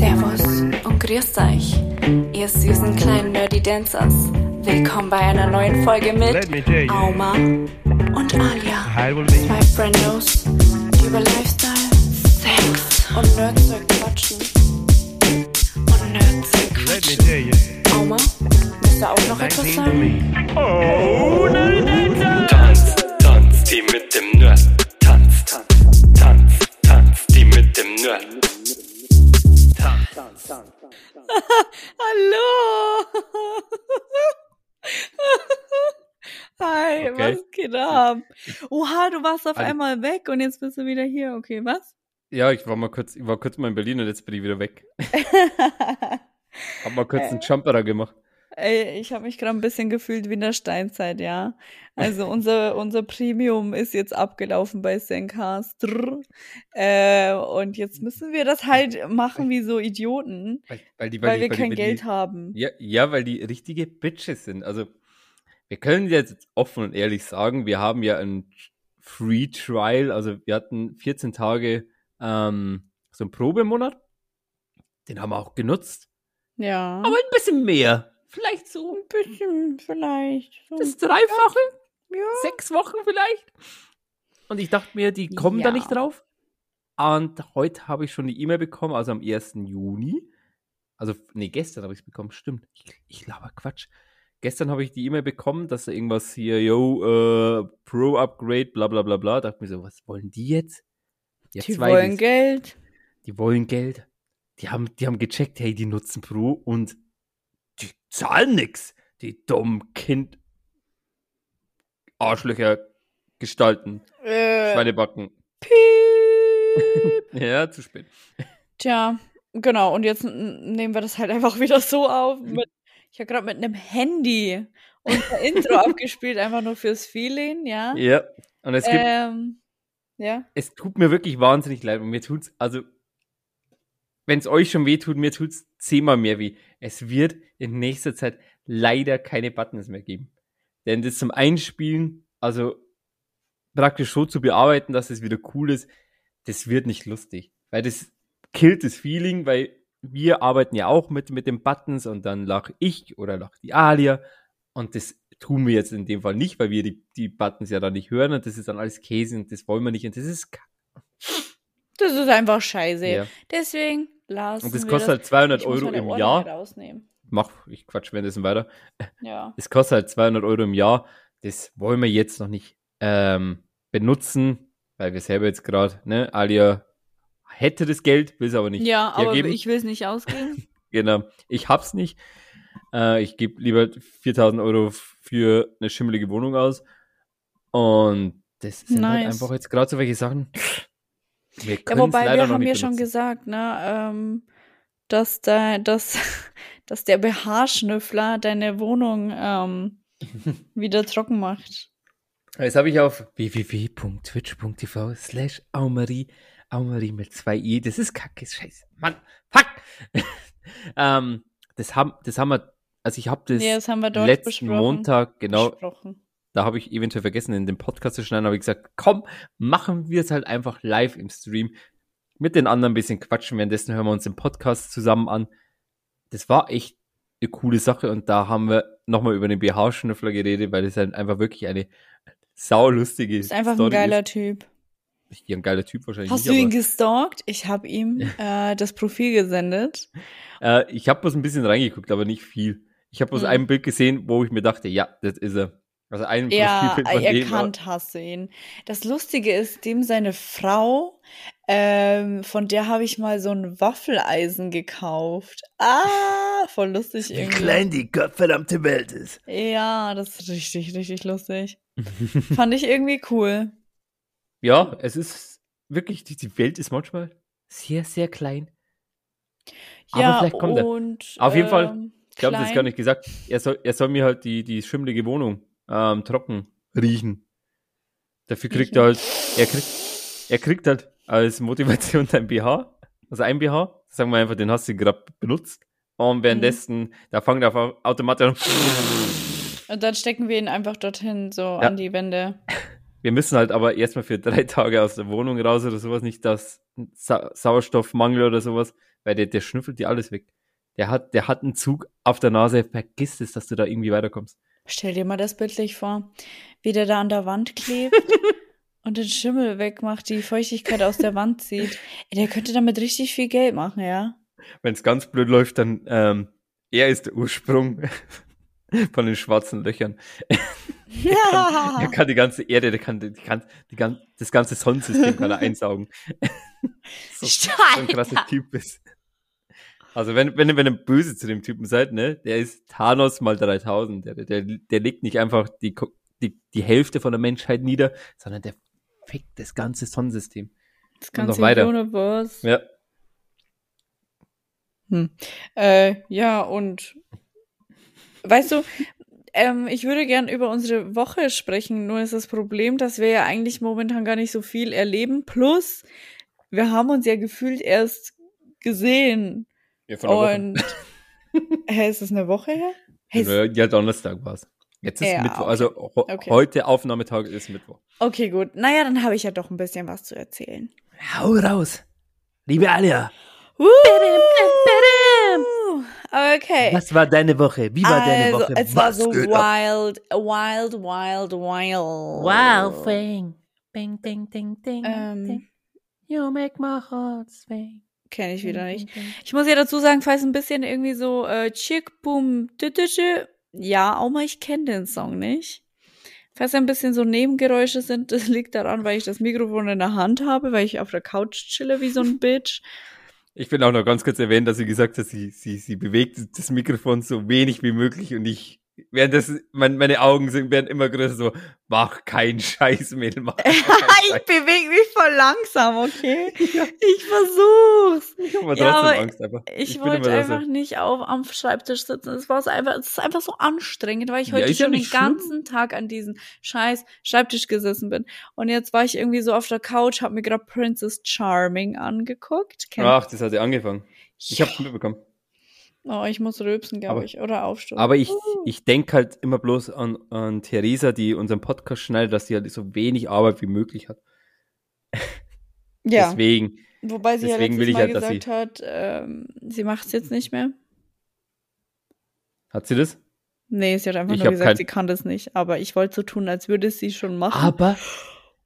Servus und grüßt euch, ihr süßen kleinen Nerdy Dancers. Willkommen bei einer neuen Folge mit. Auma und Alia. Zwei Friendos, die über Lifestyle, Sex und Nerdzeug quatschen. Und Nerdzeug quatschen. Auma, willst du auch noch etwas 19 to sagen? Oh, Tanz, tanz, die mit dem Nerd. Tanz, tanz, tanz, tanz, die mit dem Nerd. Hallo! Hi, Okay. was geht ab? Oha, du warst auf Also- einmal weg und jetzt bist du wieder hier. Okay, was? Ja, ich war mal kurz, ich war kurz mal in Berlin und jetzt bin ich wieder weg. Hab mal kurz einen Jumperer gemacht. Ey, ich habe mich gerade ein bisschen gefühlt wie in der Steinzeit, ja. Also unser, unser Premium ist jetzt abgelaufen bei Sencast. Äh, und jetzt müssen wir das halt machen wie so Idioten, Weil, weil, die, weil, die, wir die- kein weil Geld die, haben. Ja, ja, weil die richtige Bitches sind. Also, wir können jetzt offen und ehrlich sagen, wir haben ja ein Free Trial, also wir hatten 14 Tage ähm, so einen Probemonat. Den haben wir auch genutzt. Ja. Aber ein bisschen mehr. Vielleicht so ein bisschen vielleicht. So. das Dreifache. ja. sechs Wochen vielleicht. Und ich dachte mir, die kommen da Ja. nicht drauf. Und heute habe ich schon die E-Mail bekommen, also am 1. Juni. Also, nee, gestern habe ich es bekommen, stimmt. Ich, ich laber Quatsch. Gestern habe ich die E-Mail bekommen, dass da irgendwas hier, yo, äh, Pro-Upgrade, bla bla bla bla. Dachte mir so, was wollen die jetzt? Ja, Die wollen Geld. Die wollen Geld. Die haben, die haben gecheckt, hey, die nutzen Pro und zahlen nix. Die dummen Kind Arschlöcher gestalten. Äh, Schweinebacken. piep. Ja, zu spät. Tja, genau. Und jetzt nehmen wir das halt einfach wieder so auf. Mit, ich habe gerade mit einem Handy unser Intro abgespielt, einfach nur fürs Feeling, ja. Ja. Und es gibt, ähm, ja. es tut mir wirklich wahnsinnig leid. Und mir tut's, also, wenn es euch schon weh tut, mir tut's zehnmal mehr weh. Es wird in nächster Zeit leider keine Buttons mehr geben. Denn das zum Einspielen, also praktisch so zu bearbeiten, dass es wieder cool ist, das wird nicht lustig. Weil das killt das Feeling, weil wir arbeiten ja auch mit, mit den Buttons und dann lach ich oder lach die Alia. Und das tun wir jetzt in dem Fall nicht, weil wir die, die Buttons ja dann nicht hören und das ist dann alles Käse und das wollen wir nicht und das ist. Das ist einfach scheiße. Ja. Deswegen lassen Und das kostet halt 200 Ich muss Euro im Ohren Jahr. rausnehmen. Mach, ich quatsch währenddessen weiter. Ja. Das kostet halt 200 Euro im Jahr. Das wollen wir jetzt noch nicht ähm, benutzen, weil wir selber jetzt gerade, ne, Alia hätte das Geld, will es aber nicht Ja, aber hergeben. ich will es nicht ausgeben. Genau, ich hab's nicht. Äh, ich gebe lieber 4000 Euro für eine schimmelige Wohnung aus. Und das sind halt Nice. einfach jetzt gerade so welche Sachen. Wir Ja, wobei wir haben ja schon gesagt, ne, ähm, dass da, dass, dass der BH-Schnüffler deine Wohnung ähm, wieder trocken macht. Jetzt habe ich auf www.twitch.tv slash Aumarie, Aumarie mit zwei i. Das ist kacke, scheiße. Mann, fuck! ähm, das haben, das haben wir, also ich habe das, Ja, das letzten. Montag, genau, Besprochen. Da habe ich eventuell vergessen, in den Podcast zu schneiden, habe ich gesagt, komm, machen wir es halt einfach live im Stream. Mit den anderen ein bisschen quatschen, währenddessen hören wir uns den Podcast zusammen an. Das war echt eine coole Sache und da haben wir nochmal über den BH-Schnüffler geredet, weil das halt einfach wirklich eine saulustige Ist einfach Story ein geiler ist. Typ. Hier ein geiler Typ wahrscheinlich Hast du nicht, ihn gestalkt? Ich habe ihm äh, das Profil gesendet. äh, ich habe bloß ein bisschen reingeguckt, aber nicht viel. Ich habe bloß Hm. ein Bild gesehen, wo ich mir dachte, ja, das ist er. Also ein Ja, erkannt hast du ihn. Das Lustige ist, dem seine Frau, ähm, von der habe ich mal so ein Waffeleisen gekauft. Ah, voll lustig Wie irgendwie. klein die gottverdammte Welt ist. Ja, das ist richtig, richtig lustig. Fand ich irgendwie cool. Ja, es ist wirklich, die, die Welt ist manchmal sehr, sehr klein. Aber Ja, vielleicht kommt er. und Auf jeden Fall, ähm, Ich glaube, das ist gar nicht gesagt. Er soll, er soll mir halt die, die schimmelige Wohnung ähm, trocken riechen. Dafür kriegt er halt, er kriegt, er kriegt halt als Motivation dein BH, also ein BH, sagen wir einfach, den hast du gerade benutzt. Und währenddessen, da fangen er automatisch an. Und dann stecken wir ihn einfach dorthin, so Ja. an die Wände. Wir müssen halt aber erstmal für drei Tage aus der Wohnung raus oder sowas, nicht das Sa Sauerstoffmangel oder sowas, weil der, der schnüffelt dir alles weg. Der hat, der hat einen Zug auf der Nase, vergiss es, dass du da irgendwie weiterkommst. Stell dir mal das bildlich vor, wie der da an der Wand klebt und den Schimmel wegmacht, die Feuchtigkeit aus der Wand zieht. Ey, der könnte damit richtig viel Geld machen, ja. Wenn es ganz blöd läuft, dann ähm, er ist der Ursprung von den schwarzen Löchern. Er kann die ganze Erde, der kann, die kann die kann, das ganze Sonnensystem kann er einsaugen. so, so ein krasser Typ ist. Also wenn, wenn, wenn ihr böse zu dem Typen seid, ne, der ist Thanos mal 3000. Der, der, der legt nicht einfach die, die, die Hälfte von der Menschheit nieder, sondern der fickt das ganze Sonnensystem. Das Und noch ganze weiter. Universe. Ja. Hm. Äh, ja, und weißt du, ähm, ich würde gern über unsere Woche sprechen, nur ist das Problem, dass wir ja eigentlich momentan gar nicht so viel erleben. Plus, wir haben uns ja gefühlt erst gesehen. Ja von der Woche. Und hä, ist das eine Woche her? Hey, Ja, Donnerstag war's. Jetzt ist Ja, Mittwoch, okay. also ho Okay. heute Aufnahmetag ist Mittwoch. okay, gut. Naja, dann habe ich ja doch ein bisschen was zu erzählen. Hau raus. Liebe Alia, Uh, okay. was war deine Woche? Wie war deine also, Woche? es war was so ab? wild, wild, wild, wild. thing. Bing, ding, ding, ding, Ähm. ding. You make my heart swing. Kenne ich wieder nicht. Ich muss ja dazu sagen, falls ein bisschen irgendwie so äh, Chick Boom Dütütü, ja, auch mal ich kenne den Song nicht. Falls ein bisschen so Nebengeräusche sind, das liegt daran, weil ich das Mikrofon in der Hand habe, weil ich auf der Couch chille wie so ein Bitch. Ich will auch noch ganz kurz erwähnen, dass sie gesagt hat, sie, sie, sie bewegt das Mikrofon so wenig wie möglich und ich, während das, mein, meine Augen sind, werden immer größer, so, mach keinen Scheiß, Mädel, mach keinen ich Scheiß. bewege mich voll langsam, okay? Ich versuch's. Ich habe aber Ja, aber Angst einfach. Ich, bin wollte einfach nicht auf am Schreibtisch sitzen. Es war so einfach, es ist einfach so anstrengend, weil ich Ja, heute ja schon den schlimm. ganzen Tag an diesem scheiß Schreibtisch gesessen bin. Und jetzt war ich irgendwie so auf der Couch, habe mir gerade Princess Charming angeguckt. Kennt- Ach, das hat ja angefangen. Ich hab's mitbekommen. Oh, ich muss rülpsen, glaube ich, oder aufstehen. Aber ich, ich denke halt immer bloß an, an Theresa, die unseren Podcast schneidet, dass sie halt so wenig Arbeit wie möglich hat. ja, Deswegen, wobei sie deswegen ja letztes Mal halt, gesagt hat, ähm, sie macht es jetzt nicht mehr. hat sie das? Nee, sie hat einfach Ich nur gesagt, kein- sie kann das nicht. Aber ich wollte so tun, als würde sie schon machen. Aber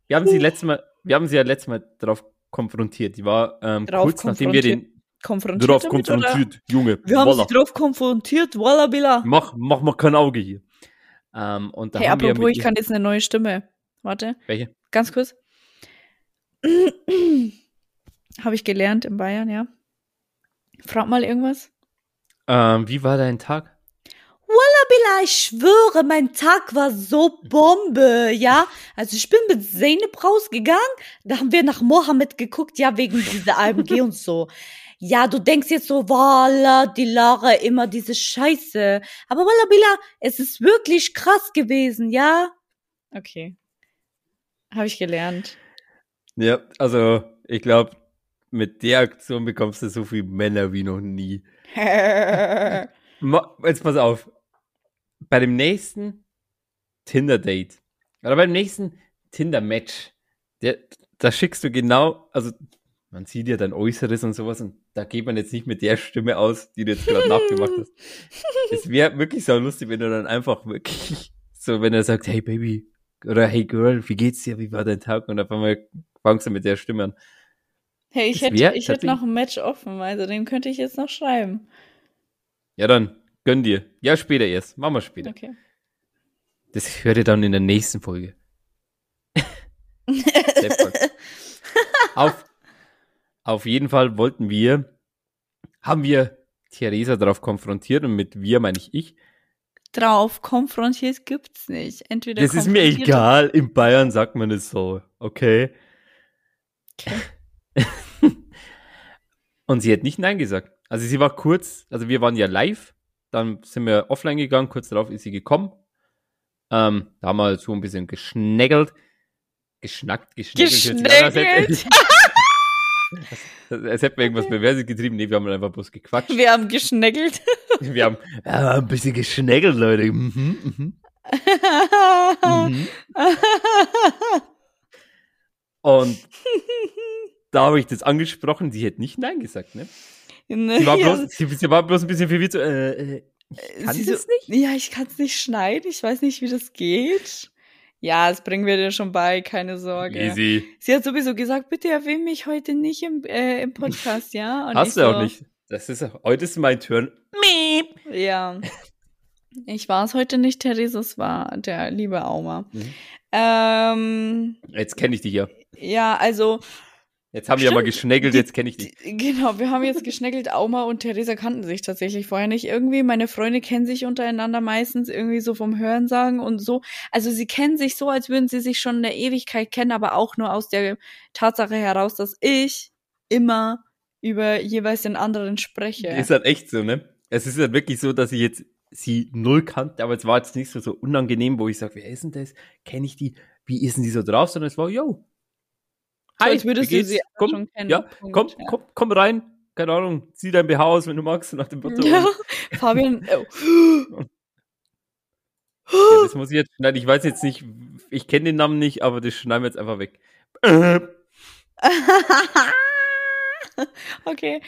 wir haben sie letztes Mal, wir haben sie ja letztes Mal darauf konfrontiert. Die war ähm, kurz nachdem wir den konfrontiert darauf damit, oder? konfrontiert, Junge. Wir haben voila. sie drauf konfrontiert, voila, Billa. Mach, mach mal kein Auge hier. Ähm, und da Hey, haben wir apropos, mit ich kann jetzt eine neue Stimme. Warte, welche? ganz kurz. Habe ich gelernt in Bayern, ja. Frag mal irgendwas. Ähm, wie war dein Tag? Billa, ich schwöre, mein Tag war so Bombe, ja. Also ich bin mit Zeynep rausgegangen, da haben wir nach Mohammed geguckt, ja, wegen dieser AMG und so. Ja, du denkst jetzt so, Walla, die Lara, immer diese Scheiße. Aber Walla Billa, es ist wirklich krass gewesen, ja. Okay. Habe ich gelernt. Ja, also ich glaube, mit der Aktion bekommst du so viele Männer wie noch nie. Jetzt pass auf. Bei dem nächsten Tinder-Date oder beim nächsten Tinder-Match, der- da schickst du genau, also man sieht ja dein Äußeres und sowas und da geht man jetzt nicht mit der Stimme aus, die du jetzt gerade nachgemacht hast. Es wäre wirklich so lustig, wenn du dann einfach wirklich so, wenn er sagt, hey Baby oder hey Girl, wie geht's dir, wie war dein Tag und auf einmal fangst du mit der Stimme an. Hey, ich Das hätte, ich hätte noch ein Match offen, also den könnte ich jetzt noch schreiben. Ja, dann gönn dir. Ja, später erst. Machen wir später. Okay. Das hört ihr dann in der nächsten Folge. Auf, auf jeden Fall wollten wir, haben wir Theresa darauf konfrontiert und mit wir meine ich ich. Drauf, konfrontiert gibt's nicht. Entweder Das ist mir egal. In Bayern sagt man es so. Okay. und sie hat nicht Nein gesagt. Also sie war kurz, also wir waren ja live, dann sind wir offline gegangen, kurz darauf ist sie gekommen. Ähm, da haben wir so ein bisschen geschnäggelt. Geschnackt, sich an, als hätten wir irgendwas Perverses getrieben. Nee, wir haben einfach bloß gequatscht. Wir haben geschnäggelt. Wir haben ja, ein bisschen geschnäggelt, Leute. Mhm, mhm. Mhm. Und da habe ich das angesprochen, sie hätte nicht Nein gesagt, ne? Sie war Ja, bloß, sie, sie war bloß ein bisschen verwirrt, so, äh, äh, ich kann sie das so, nicht. Ja, ich kann es nicht schneiden. Ich weiß nicht, wie das geht. Ja, das bringen wir dir schon bei, keine Sorge. Easy. Sie hat sowieso gesagt, bitte erwähne mich heute nicht im, äh, im Podcast, ja? Und Hast du auch so, nicht. Das ist, heute ist mein Turn. Ja. Ich war es heute nicht, Therese, es war der liebe Auma. Mhm. Ähm, Jetzt kenne ich dich ja. ja, also, Jetzt haben wir ja mal Stimmt. geschnägelt, Die- jetzt kenne ich dich. die- genau, wir haben jetzt geschneckelt, Auma und Theresa kannten sich tatsächlich vorher nicht irgendwie. Meine Freunde kennen sich untereinander meistens irgendwie so vom Hörensagen und so. Also sie kennen sich so, als würden sie sich schon eine Ewigkeit kennen, aber auch nur aus der Tatsache heraus, dass ich immer über jeweils den anderen spreche. Ist halt echt so, ne? Es ist halt wirklich so, dass ich jetzt sie null kannte, aber es war jetzt nicht so, so unangenehm, wo ich sage, wer ist denn das? Kenne ich die? Wie ist denn die so drauf? Sondern es war, yo. So, als würdest du sie komm, schon kennen. Ja, Punkt, komm, ja. komm, komm rein. Keine Ahnung, zieh dein BH aus, wenn du magst, nach dem Motto. Ja, Fabian, oh. Ja, das muss ich jetzt schneiden. Ich weiß jetzt nicht, ich kenne den Namen nicht, aber das schneiden wir jetzt einfach weg. Okay.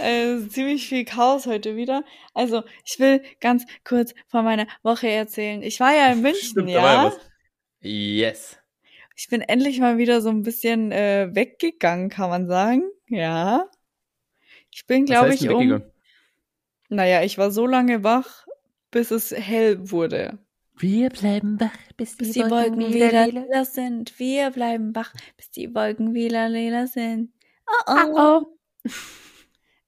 äh, ziemlich viel Chaos heute wieder. Also, ich will ganz kurz von meiner Woche erzählen. Ich war ja in München, Stimmt, ja. Yes. Ich bin endlich mal wieder so ein bisschen äh, weggegangen, kann man sagen. Ja. Ich bin, glaube ich, um. Naja, ich war so lange wach, bis es hell wurde. Wir bleiben wach, bis die, Bis die Wolken wieder lila sind. Wir bleiben wach, bis die Wolken wieder lila sind. Oh oh. Oh,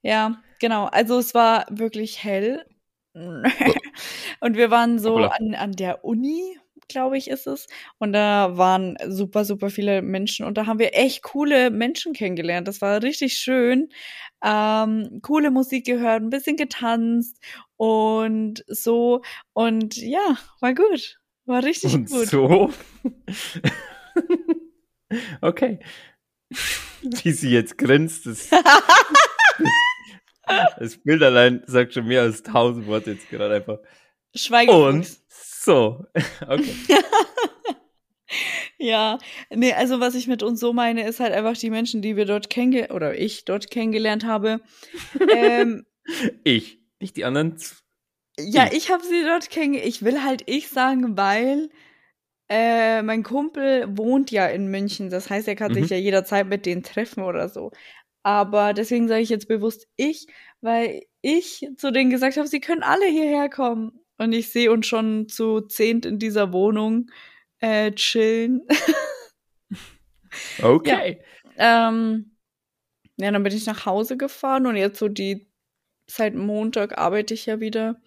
Ja, genau. Also es war wirklich hell. Und wir waren so an, an der Uni, glaube ich, ist es. Und da waren super, super viele Menschen. Und da haben wir echt coole Menschen kennengelernt. Das war richtig schön. Ähm, coole Musik gehört, ein bisschen getanzt und so. Und ja, war gut. War richtig Und gut. so. okay. Wie sie jetzt grinst, das, das Bild allein sagt schon mehr als tausend Worte jetzt gerade einfach. Und Schweigefuchs. So. Okay. Ja, nee, also was ich mit uns so meine, ist halt einfach die Menschen, die wir dort kennengelernt, oder ich dort kennengelernt habe. ähm, Ich, nicht die anderen. ja, Ich. ich habe sie dort kennengelernt. Ich will halt ich sagen, weil äh, mein Kumpel wohnt ja in München. Das heißt, er kann Mhm. sich ja jederzeit mit denen treffen oder so. Aber deswegen sage ich jetzt bewusst ich, weil ich zu denen gesagt habe, sie können alle hierher kommen. Und ich sehe uns schon zu zehnt in dieser Wohnung äh, chillen. Okay. Ähm, ja, dann bin ich nach Hause gefahren und jetzt so die, seit Montag arbeite ich ja wieder.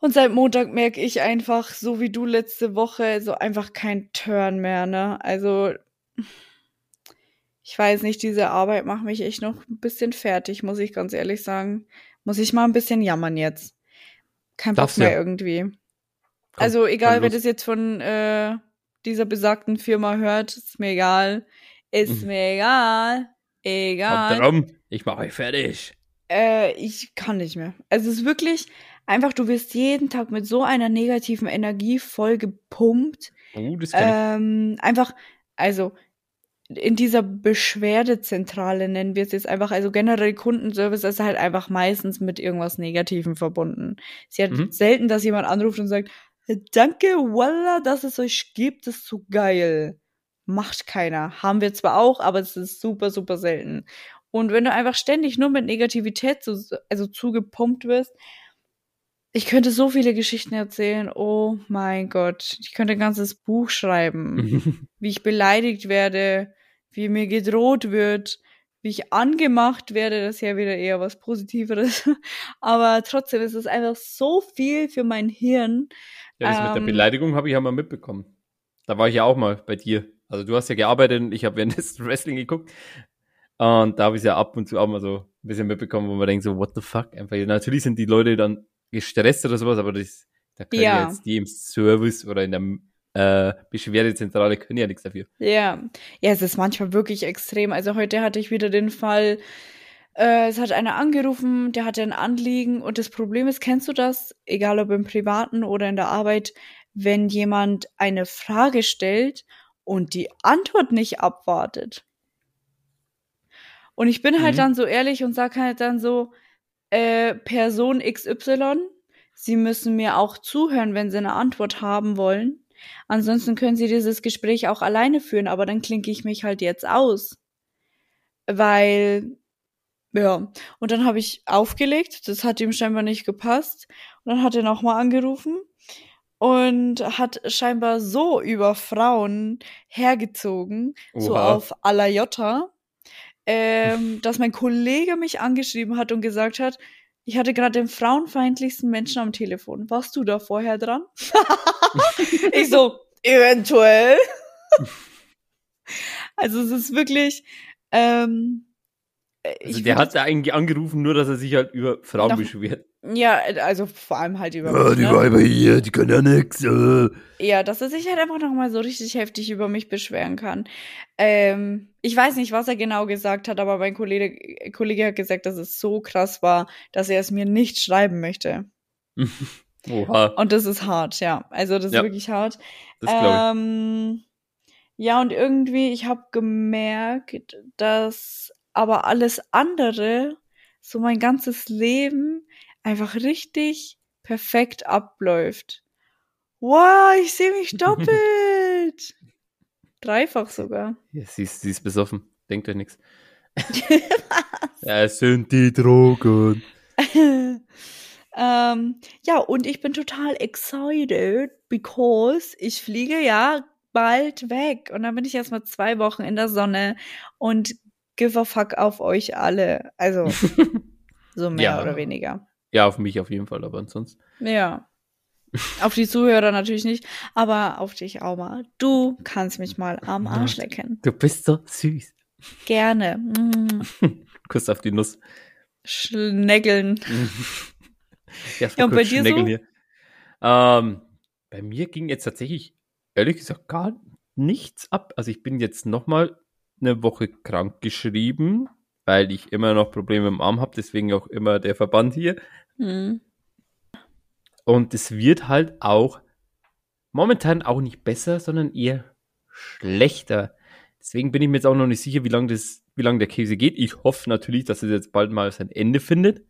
Und seit Montag merke ich einfach, so wie du letzte Woche, so einfach kein Turn mehr, ne? Also, ich weiß nicht, diese Arbeit macht mich echt noch ein bisschen fertig, muss ich ganz ehrlich sagen. Muss ich mal ein bisschen jammern jetzt. Kein Bock Darfst mehr ja. irgendwie. also, egal, wer das jetzt von äh, dieser besagten Firma hört, ist mir egal. Ist Mhm. mir egal. Kommt Egal. drum, ich mache euch fertig. Äh, ich kann nicht mehr. Also es ist wirklich einfach, du wirst jeden Tag mit so einer negativen Energie voll gepumpt. Oh, das kann Ähm, einfach, also in dieser Beschwerdezentrale nennen wir es jetzt einfach, also generell Kundenservice ist halt einfach meistens mit irgendwas Negativem verbunden. Sie hat Mhm. selten, dass jemand anruft und sagt, danke, voila, dass es euch gibt, das ist so geil. Macht keiner. Haben wir zwar auch, aber es ist super, super selten. Und wenn du einfach ständig nur mit Negativität so, also zugepumpt wirst, ich könnte so viele Geschichten erzählen. Oh mein Gott. Ich könnte ein ganzes Buch schreiben wie ich beleidigt werde, wie mir gedroht wird, wie ich angemacht werde, das ist ja wieder eher was Positiveres. Aber trotzdem ist es einfach so viel für mein Hirn. Ja, das mit der Ähm, Beleidigung habe ich ja mal mitbekommen. Da war ich ja auch mal bei dir. Also du hast ja gearbeitet und ich habe währenddessen Wrestling geguckt. Und da habe ich ja ab und zu auch mal so ein bisschen mitbekommen, wo man denkt so, what the fuck? Einfach, natürlich sind die Leute dann gestresst oder sowas, aber das, da können ja. Ja. jetzt die im Service oder in der äh, Beschwerdezentrale können ja nichts dafür. Ja, ja, es ist manchmal wirklich extrem. Also heute hatte ich wieder den Fall, Äh, es hat einer angerufen, der hatte ein Anliegen und das Problem ist, kennst du das, egal ob im Privaten oder in der Arbeit, wenn jemand eine Frage stellt und die Antwort nicht abwartet. Und ich bin halt Mhm. dann so ehrlich und sag halt dann so, äh, Person XY, Sie müssen mir auch zuhören, wenn Sie eine Antwort haben wollen. Ansonsten können Sie dieses Gespräch auch alleine führen, aber dann klinke ich mich halt jetzt aus. Weil, ja, und dann habe ich aufgelegt, das hat ihm scheinbar nicht gepasst. Und dann hat er nochmal angerufen und hat scheinbar so über Frauen hergezogen, so Oha. auf à la Jota, ähm, dass mein Kollege mich angeschrieben hat und gesagt hat, ich hatte gerade den frauenfeindlichsten Menschen am Telefon. Warst du da vorher dran? ich so, eventuell. also es ist wirklich, ähm, Also der hat da eigentlich angerufen, nur dass er sich halt über Frauen beschwert. Ja, also vor allem halt über Ja, mich, die ne? Weiber hier, die können ja nix. Äh. Ja, dass er sich halt einfach nochmal so richtig heftig über mich beschweren kann. Ähm, ich weiß nicht, was er genau gesagt hat, aber mein Kollege, Kollege hat gesagt, dass es so krass war, dass er es mir nicht schreiben möchte. Oha, Und das ist hart, ja. Also das Ja. ist wirklich hart. das glaube Ähm, ja, und irgendwie, ich habe gemerkt, dass aber alles andere, so mein ganzes Leben, einfach richtig perfekt abläuft. Wow, ich sehe mich doppelt. Dreifach sogar. Ja, sie, ist, sie ist besoffen. Denkt euch nichts. Es sind die Drogen. ähm, ja, und ich bin total excited, because ich fliege ja bald weg. Und dann bin ich erstmal zwei Wochen in der Sonne und give a fuck auf euch alle. Also, so mehr Ja. oder weniger. Ja, auf mich auf jeden Fall, aber ansonsten. Ja. Auf die Zuhörer natürlich nicht, aber auf dich auch mal. Du kannst mich mal am Arsch lecken. Du bist so süß. Gerne. Mm. Kuss auf die Nuss. Schnägeln. ja, Ja, und bei dir so? Hier. Ähm, bei mir ging jetzt tatsächlich, ehrlich gesagt, gar nichts ab. Also ich bin jetzt noch mal eine Woche krank geschrieben, weil ich immer noch Probleme im Arm habe, deswegen auch immer der Verband hier. Hm. Und es wird halt auch momentan auch nicht besser, sondern eher schlechter. Deswegen bin ich mir jetzt auch noch nicht sicher, wie lange das, der Käse geht. Ich hoffe natürlich, dass es jetzt bald mal sein Ende findet.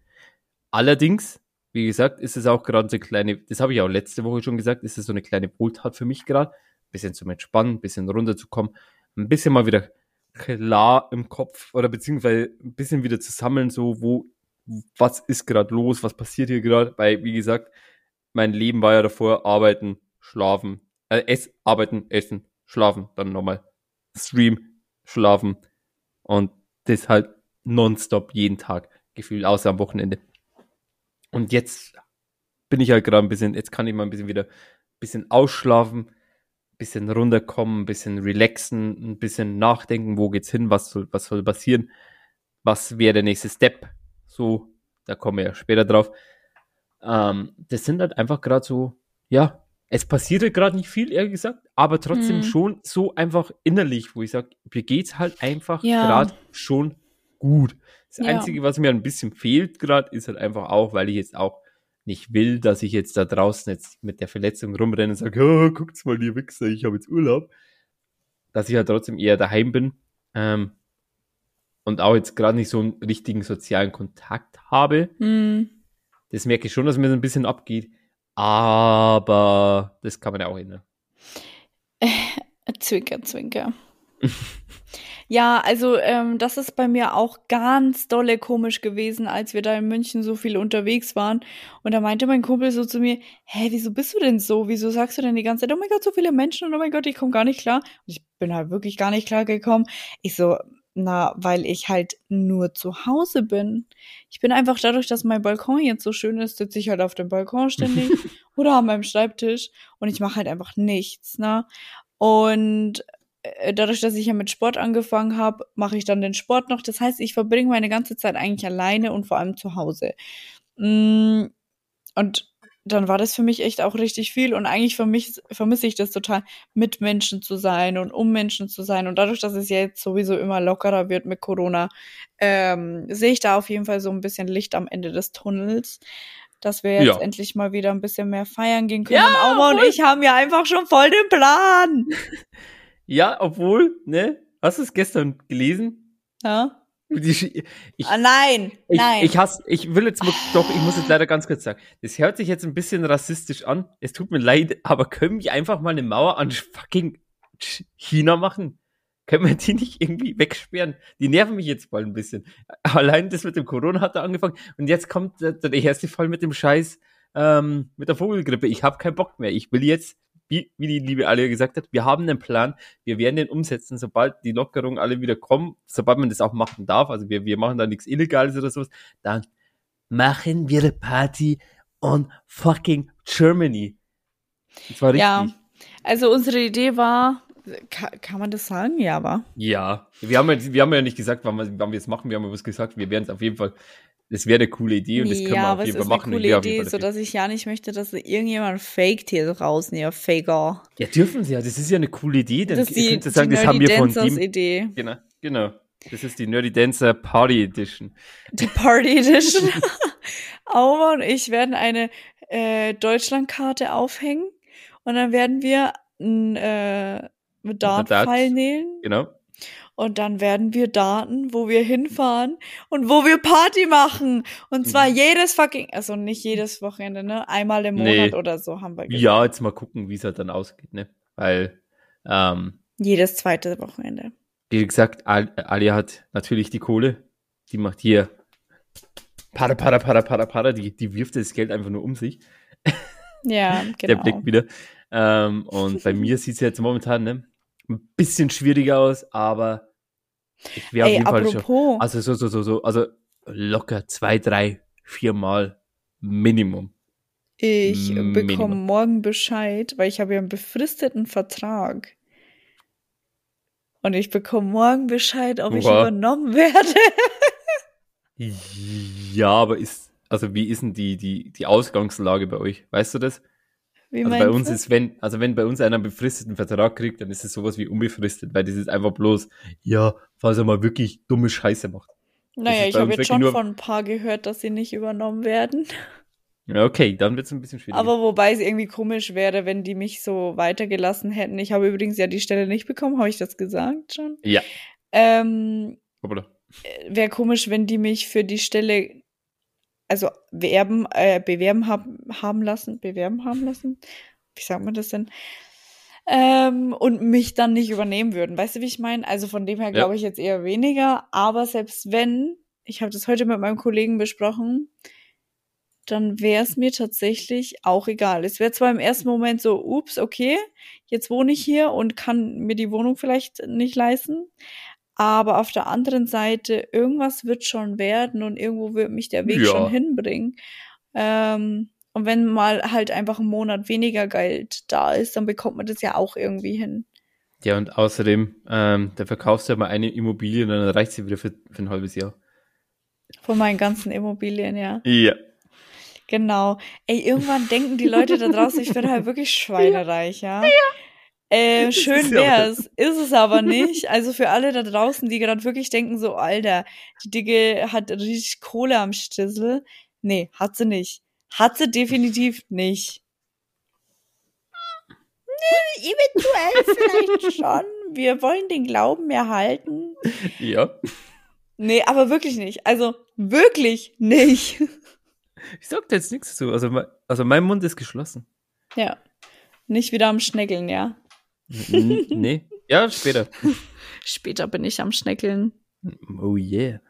Allerdings, wie gesagt, ist es auch gerade so eine kleine, das habe ich auch letzte Woche schon gesagt, ist es so eine kleine Wohltat für mich gerade. Ein bisschen zum Entspannen, ein bisschen runterzukommen, ein bisschen mal wieder klar im Kopf oder beziehungsweise ein bisschen wieder zu sammeln, so wo, was ist gerade los, was passiert hier gerade, weil, wie gesagt, mein Leben war ja davor arbeiten, schlafen, äh, ess, arbeiten, essen, schlafen, dann nochmal Stream, schlafen und das halt nonstop jeden Tag gefühlt, außer am Wochenende. Und jetzt bin ich halt gerade ein bisschen, jetzt kann ich mal ein bisschen wieder ein bisschen ausschlafen, ein bisschen runterkommen, ein bisschen relaxen, ein bisschen nachdenken, wo geht's hin, was soll, was soll passieren, was wäre der nächste Step, so, da kommen wir ja später drauf. Ähm, das sind halt einfach gerade so, ja, es passiert gerade nicht viel, ehrlich gesagt, aber trotzdem Mhm. schon so einfach innerlich, wo ich sage, mir geht's halt einfach Ja. gerade schon gut. Das Ja. Einzige, was mir ein bisschen fehlt gerade, ist halt einfach auch, weil ich jetzt auch nicht will, dass ich jetzt da draußen jetzt mit der Verletzung rumrenne und sage, oh, guckt's mal, ihr Wichser, ich habe jetzt Urlaub. Dass ich halt trotzdem eher daheim bin ähm, und auch jetzt gerade nicht so einen richtigen sozialen Kontakt habe. Hm. Das merke ich schon, dass mir so ein bisschen abgeht. Aber das kann man ja auch ändern. Zwinker, zwinker. ja, also ähm, das ist bei mir auch ganz dolle komisch gewesen, als wir da in München so viel unterwegs waren. Und da meinte mein Kumpel so zu mir, hä, wieso bist du denn so? Wieso sagst du denn die ganze Zeit, oh mein Gott, so viele Menschen und oh mein Gott, ich komme gar nicht klar. Und ich bin halt wirklich gar nicht klar gekommen. Ich so, na, weil ich halt nur zu Hause bin. Ich bin einfach dadurch, dass mein Balkon jetzt so schön ist, sitze ich halt auf dem Balkon ständig oder an meinem Schreibtisch und ich mache halt einfach nichts, ne? Und äh, dadurch, dass ich ja mit Sport angefangen habe, mache ich dann den Sport noch. Das heißt, ich verbringe meine ganze Zeit eigentlich alleine und vor allem zu Hause. Mm, Und dann war das für mich echt auch richtig viel und eigentlich für mich vermisse ich das total, mit Menschen zu sein und um Menschen zu sein und dadurch, dass es jetzt sowieso immer lockerer wird mit Corona, ähm, sehe ich da auf jeden Fall so ein bisschen Licht am Ende des Tunnels, dass wir jetzt Ja. endlich mal wieder ein bisschen mehr feiern gehen können. Ja, und Auma und ich haben ja einfach schon voll den Plan. Ja, obwohl, ne? Hast du es gestern gelesen? Ja? Die, Sch- ich, Ah, nein, ich, nein. ich hasse, ich will jetzt mal, doch, ich muss jetzt leider ganz kurz sagen. Das hört sich jetzt ein bisschen rassistisch an. Es tut mir leid, aber können wir einfach mal eine Mauer an fucking Ch- China machen? Können wir die nicht irgendwie wegsperren? Die nerven mich jetzt mal ein bisschen. Allein das mit dem Corona hat da angefangen und jetzt kommt der, der erste Fall mit dem Scheiß, ähm, mit der Vogelgrippe. Ich habe keinen Bock mehr. Ich will jetzt, wie, wie die liebe Alia gesagt hat, wir haben einen Plan. Wir werden den umsetzen, sobald die Lockerungen alle wieder kommen, sobald man das auch machen darf. Also wir, wir machen da nichts Illegales oder sowas. Dann machen wir eine Party on fucking Germany. Das war richtig. Ja, also unsere Idee war, kann, kann man das sagen? Ja, war. Ja, wir haben ja, wir haben ja nicht gesagt, wann wir, wann wir es machen. Wir haben ja was gesagt. Wir werden es auf jeden Fall. Das wäre eine coole Idee und das können wir ja, auf aber es jeden ist Fall eine machen. und coole wir auf jeden Idee, Fall so dafür. dass ich ja nicht möchte, dass irgendjemand faked hier draußen, ihr Faker. Ja, dürfen sie ja. Das ist ja eine coole Idee. Dann Das ist die, ihr sagen, die das haben wir von dem. Idee. Genau, genau. Das ist die Nerdy Dancer Party Edition. Die Party Edition. Auma und ich werden eine äh, Deutschlandkarte aufhängen und dann werden wir äh, Darts. Dartpfeil nähen Genau. Und dann werden wir daten, wo wir hinfahren und wo wir Party machen. Und zwar Mhm. jedes fucking, also nicht jedes Wochenende, ne? Einmal im Nee. Monat oder so haben wir gesagt. Ja, jetzt mal gucken, wie es halt dann ausgeht, ne? Weil, ähm, Jedes zweite Wochenende. wie gesagt, Al Alia hat natürlich die Kohle. Die macht hier Pada, Pada, Pada, Pada, Pada. Die, die wirft das Geld einfach nur um sich. Ja, Der genau. Blick wieder. Ähm, und bei mir sieht es jetzt momentan ne, ein bisschen schwieriger aus, aber ich wäre auf jeden Fall schon. apropos, Also so, so, so, so, also locker zwei, drei, viermal Minimum. ich Minimum. bekomme morgen Bescheid, weil ich habe ja einen befristeten Vertrag. Und ich bekomme morgen Bescheid, ob ich Oha. übernommen werde. Ja, aber ist, also wie ist denn die, die, die Ausgangslage bei euch? Weißt du das? Wie Also bei uns du? ist, wenn, also wenn bei uns einer einen befristeten Vertrag kriegt, dann ist es sowas wie unbefristet, weil das ist einfach bloß, ja, falls er mal wirklich dumme Scheiße macht. Naja, ich habe jetzt schon von ein paar gehört, dass sie nicht übernommen werden. Ja, okay, dann wird es ein bisschen schwieriger. Aber wobei es irgendwie komisch wäre, wenn die mich so weitergelassen hätten. Ich habe übrigens ja die Stelle nicht bekommen, habe ich das gesagt schon? ja, Ähm, hoppla. wäre komisch, wenn die mich für die Stelle, also werben, äh, bewerben haben, haben lassen, bewerben haben lassen. Wie sagt man das denn? Ähm, und mich dann nicht übernehmen würden. Weißt du, wie ich meine? Also von dem her glaube ich jetzt eher weniger. Aber selbst wenn, ich habe das heute mit meinem Kollegen besprochen, dann wäre es mir tatsächlich auch egal. Es wäre zwar im ersten Moment so, ups, okay, jetzt wohne ich hier und kann mir die Wohnung vielleicht nicht leisten. Aber auf der anderen Seite, irgendwas wird schon werden und irgendwo wird mich der Weg Ja. schon hinbringen. Ähm, und wenn mal halt einfach ein Monat weniger Geld da ist, dann bekommt man das ja auch irgendwie hin. Ja, und außerdem, ähm, da verkaufst du ja mal eine Immobilie und dann reicht sie wieder für, für ein halbes Jahr. Von meinen ganzen Immobilien, ja. Ja. Genau. Ey, irgendwann denken die Leute da draußen, ich bin halt wirklich schweinereich, ja. Äh, schön wär's, ist es aber nicht. Also für alle da draußen, die gerade wirklich denken, so, Alter, die Dicke hat richtig Kohle am Stissel. Nee, hat sie nicht. Hat sie definitiv nicht. Nee, eventuell vielleicht schon. Wir wollen den Glauben erhalten. Ja. Nee, aber wirklich nicht. Also wirklich nicht. Ich sag da jetzt nichts dazu. Also, mein- also mein Mund ist geschlossen. Ja. Nicht wieder am Schneckeln, ja. Nee. Ja, später. Später bin ich am Schneckeln. Oh yeah.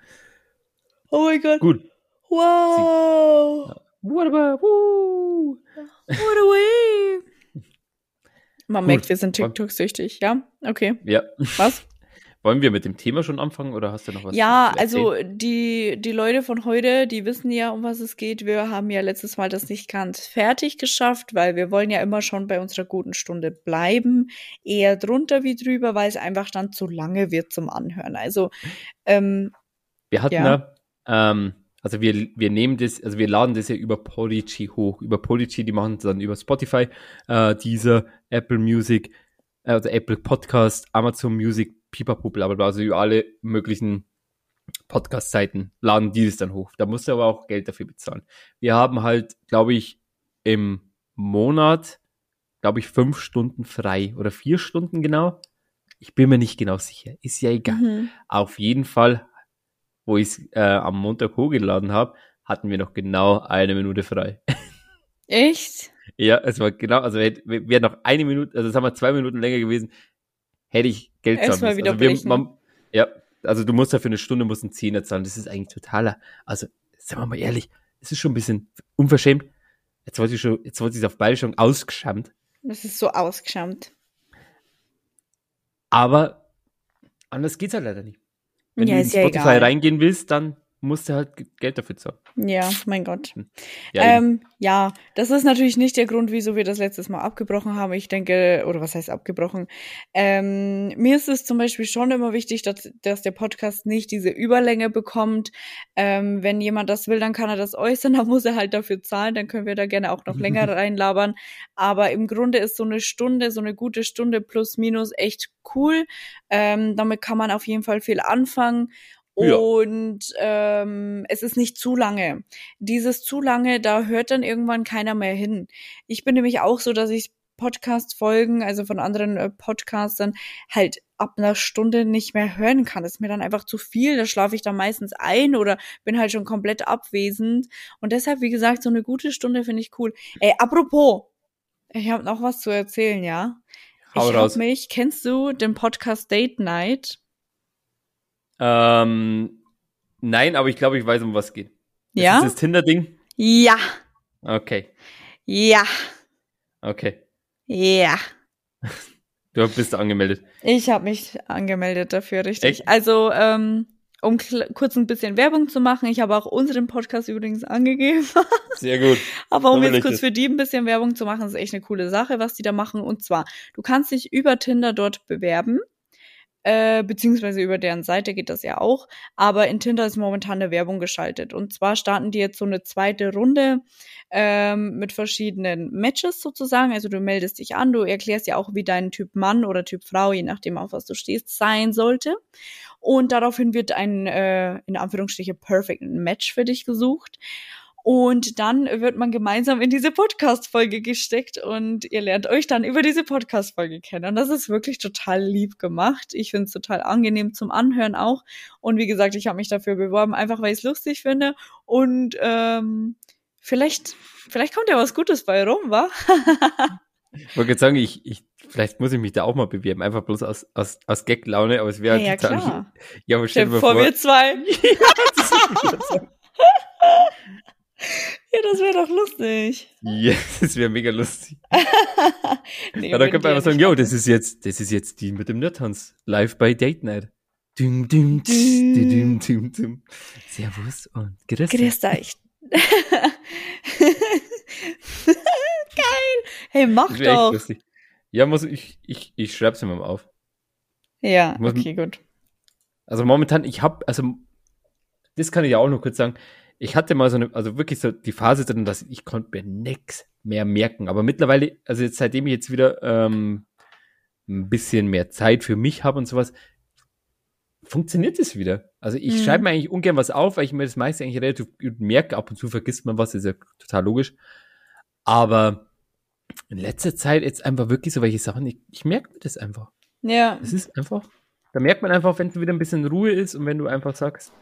Oh mein Gott. Gut. Wow. What about, woo. What a way. Man Gut. merkt, wir sind TikTok-süchtig, ja? Okay. Ja. Was? Wollen wir mit dem Thema schon anfangen oder hast du noch was? Ja, zu also die, die Leute von heute, die wissen ja, um was es geht. Wir haben ja letztes Mal das nicht ganz fertig geschafft, weil wir wollen ja immer schon bei unserer guten Stunde bleiben. Eher drunter wie drüber, weil es einfach dann zu lange wird zum Anhören. Also, ähm, Wir hatten ja. ja, ähm, also wir, wir nehmen das, also wir laden das ja über Podigy hoch. Über Podigy, die machen es dann über Spotify, äh, dieser Apple Music, äh, also Apple Podcast, Amazon Music, Pipapo, bla bla bla, also über alle möglichen Podcast-Seiten laden die das dann hoch. Da musst du aber auch Geld dafür bezahlen. Wir haben halt, glaube ich, im Monat, glaube ich, fünf Stunden frei oder vier Stunden genau. Ich bin mir nicht genau sicher. Ist ja egal. Mhm. Auf jeden Fall, wo ich es äh, am Montag hochgeladen habe, hatten wir noch genau eine Minute frei. Echt? ja, es war genau, also wäre wär noch eine Minute, also sagen wir zwei Minuten länger gewesen, hätte ich Geld zahlen müssen. wieder Also, wir, man, ja, also du musst ja für eine Stunde musst einen Zehner zahlen. Das ist eigentlich totaler, also sagen wir mal ehrlich, es ist schon ein bisschen unverschämt. Jetzt wollte ich schon, jetzt wollte ich es auf beide schon ausgeschammt. Das ist so ausgeschammt. Aber anders geht's halt leider nicht. Wenn Ja, du in ja Spotify egal. reingehen willst, dann musst du halt Geld dafür zahlen. Ja, mein Gott. Ja, eben. ähm, ja, das ist natürlich nicht der Grund, wieso wir das letztes Mal abgebrochen haben. Ich denke, oder was heißt abgebrochen? Ähm, mir ist es zum Beispiel schon immer wichtig, dass, dass der Podcast nicht diese Überlänge bekommt. Ähm, wenn jemand das will, dann kann er das äußern, dann muss er halt dafür zahlen, dann können wir da gerne auch noch länger reinlabern. Aber im Grunde ist so eine Stunde, so eine gute Stunde plus minus echt cool. Ähm, damit kann man auf jeden Fall viel anfangen. Ja. Und ähm, es ist nicht zu lange dieses zu lange, da hört dann irgendwann keiner mehr hin. Ich bin nämlich auch so, dass ich Podcast-Folgen, also von anderen äh, Podcastern, halt ab einer Stunde nicht mehr hören kann. Das ist mir dann einfach zu viel. Da schlafe ich dann meistens ein oder bin halt schon komplett abwesend. Und deshalb, wie gesagt, so eine gute Stunde finde ich cool. Ey, apropos, ich habe noch was zu erzählen, ja? Hau ich raus. hab mich, kennst du den Podcast Date Night? Ähm, nein, aber ich glaube, ich weiß, um was geht. Ist Ja? das das Tinder-Ding? Ja, Okay, ja, okay. ja. Du bist angemeldet. Ich habe mich angemeldet dafür, richtig. Echt? Also, ähm, um kurz ein bisschen Werbung zu machen, ich habe auch unseren Podcast übrigens angegeben. Sehr gut. Aber um jetzt kurz für die ein bisschen Werbung zu machen, ist echt eine coole Sache, was die da machen. Und zwar, du kannst dich über Tinder dort bewerben. Äh, beziehungsweise über deren Seite geht das ja auch. Aber in Tinder ist momentan eine Werbung geschaltet. Und zwar starten die jetzt so eine zweite Runde ähm, mit verschiedenen Matches sozusagen. Also du meldest dich an, du erklärst ja auch, wie dein Typ Mann oder Typ Frau, je nachdem auf was du stehst, sein sollte. Und daraufhin wird ein, äh, in Anführungsstriche, perfect Match für dich gesucht. Und dann wird man gemeinsam in diese Podcast-Folge gesteckt und ihr lernt euch dann über diese Podcast-Folge kennen. Und das ist wirklich total lieb gemacht. Ich finde es total angenehm zum Anhören auch. Und wie gesagt, ich habe mich dafür beworben, einfach weil ich es lustig finde. Und ähm, vielleicht, vielleicht kommt ja was Gutes bei rum, wa? Ich wollte sagen, ich, ich, vielleicht muss ich mich da auch mal bewerben, einfach bloß aus, aus, aus Gag-Laune, aber es wäre ja, ja, total. klar. Ja, aber stell dir Bevor vor. wir zwei. ja, das wäre doch lustig. Ja, das wäre mega lustig. nee, Ja, dann würden könnte man einfach sagen, yo, das ist jetzt, das ist jetzt die mit dem Nerdtanz. Live bei Date Night. Dum, dum, Dum. dum, dum, dum. Servus und grüß dich. Grüß dich. Geil. Hey, mach doch. Ja, muss ich, ich, ich schreib's mir mal auf. Ja, Muss- okay, gut. Also momentan, ich hab, also, das kann ich ja auch noch kurz sagen. Ich hatte mal so eine, also wirklich so die Phase drin, dass ich konnte mir nix mehr merken. Aber mittlerweile, also jetzt seitdem ich jetzt wieder ähm, ein bisschen mehr Zeit für mich habe und sowas, funktioniert es wieder. Also ich Mhm. schreibe mir eigentlich ungern was auf, weil ich mir das meiste eigentlich relativ gut merke. Ab und zu vergisst man was, ist ja total logisch. Aber in letzter Zeit jetzt einfach wirklich so welche Sachen, ich, ich merke mir das einfach. Ja, Es ist einfach, da merkt man einfach, wenn wieder ein bisschen Ruhe ist und wenn du einfach sagst,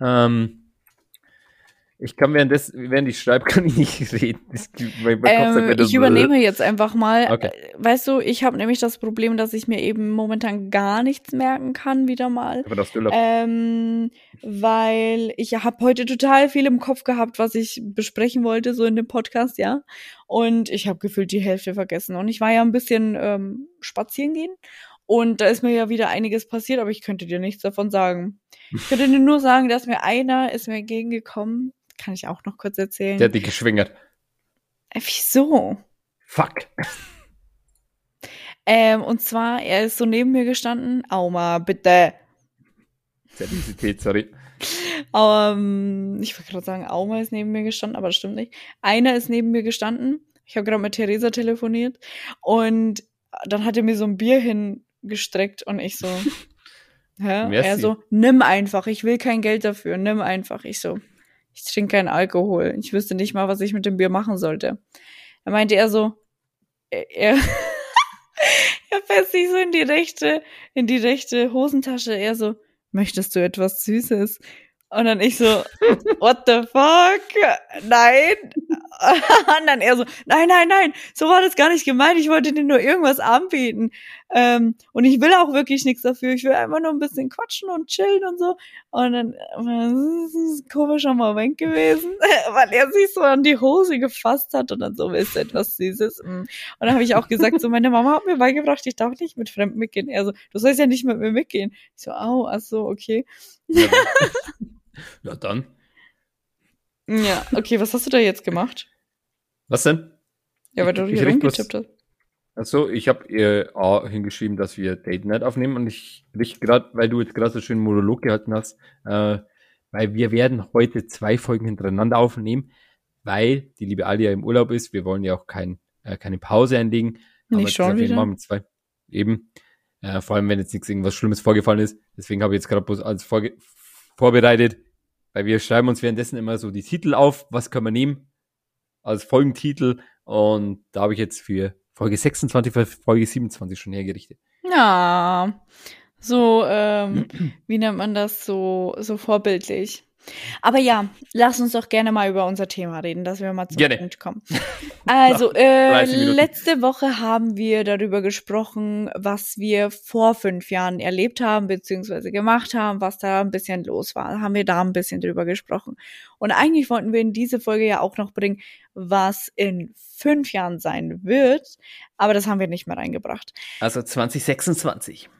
ähm, ich kann während, des, während ich schreibe, kann ich nicht reden. Das, mein, mein ähm, das ich übernehme jetzt einfach mal. Okay. Äh, Weißt du, ich habe nämlich das Problem, dass ich mir eben momentan gar nichts merken kann, wieder mal. Aber das. Ähm, weil ich habe heute total viel im Kopf gehabt, was ich besprechen wollte, so in dem Podcast, ja. Und ich habe gefühlt die Hälfte vergessen. Und ich war ja ein bisschen ähm, spazieren gehen. Und da ist mir ja wieder einiges passiert, aber ich könnte dir nichts davon sagen. Ich könnte dir nur sagen, dass mir einer ist mir entgegengekommen. Kann ich auch noch kurz erzählen. Der hat dich geschwängert. Äh, Wieso? Fuck. Ähm, und zwar, er ist so neben mir gestanden. Auma, bitte. Seriosität, sorry. ähm, ich wollte gerade sagen, Auma ist neben mir gestanden, aber das stimmt nicht. Einer ist neben mir gestanden. Ich habe gerade mit Theresa telefoniert und dann hat er mir so ein Bier hingestreckt und ich so, hä? Merci. Er so, nimm einfach, ich will kein Geld dafür, nimm einfach. Ich so, ich trinke keinen Alkohol. Ich wüsste nicht mal, was ich mit dem Bier machen sollte. Da meinte er so, er, er, er fässt sich so in die rechte, in die rechte Hosentasche. Er so, möchtest du etwas Süßes? Und dann ich so, what the fuck? Nein. Und dann er so, nein, nein, nein, so war das gar nicht gemeint. Ich wollte dir nur irgendwas anbieten. Ähm, und ich will auch wirklich nichts dafür. Ich will einfach nur ein bisschen quatschen und chillen und so. Und dann äh, das ist ein komischer Moment gewesen, weil er sich so an die Hose gefasst hat und dann so, willst du etwas Süßes? Mm. Und dann habe ich auch gesagt, so, meine Mama hat mir beigebracht, ich darf nicht mit Fremden mitgehen. Er so, du sollst ja nicht mit mir mitgehen. Ich so, au, ach so, okay. Ja, ja, dann. Ja, okay, was hast du da jetzt gemacht? Was denn? Ja, weil du Ich- hier rumgetippt hast. Achso, ich habe ihr A hingeschrieben, dass wir Date Night aufnehmen und ich richte gerade, weil du jetzt gerade so schön Monolog gehalten hast, äh, weil wir werden heute zwei Folgen hintereinander aufnehmen, weil die liebe Ali ja im Urlaub ist. Wir wollen ja auch kein, äh, keine Pause einlegen. Nicht jetzt schon wieder? machen zwei. Eben. Äh, vor allem, wenn jetzt nichts irgendwas Schlimmes vorgefallen ist. Deswegen habe ich jetzt gerade bloß alles vorbereitet, weil wir schreiben uns währenddessen immer so die Titel auf. Was können wir nehmen? als Folgentitel und da habe ich jetzt für Folge 26, für Folge 27 schon hergerichtet. Ja, so, ähm, wie nennt man das, so, so vorbildlich. Aber ja, lass uns doch gerne mal über unser Thema reden, dass wir mal zum Gerne. Punkt kommen. Also, äh, 30 Minuten. letzte Woche haben wir darüber gesprochen, was wir vor fünf Jahren erlebt haben, beziehungsweise gemacht haben, was da ein bisschen los war. Haben wir da ein bisschen drüber gesprochen. Und eigentlich wollten wir in diese Folge ja auch noch bringen, was in fünf Jahren sein wird, aber das haben wir nicht mehr reingebracht. Also 2026.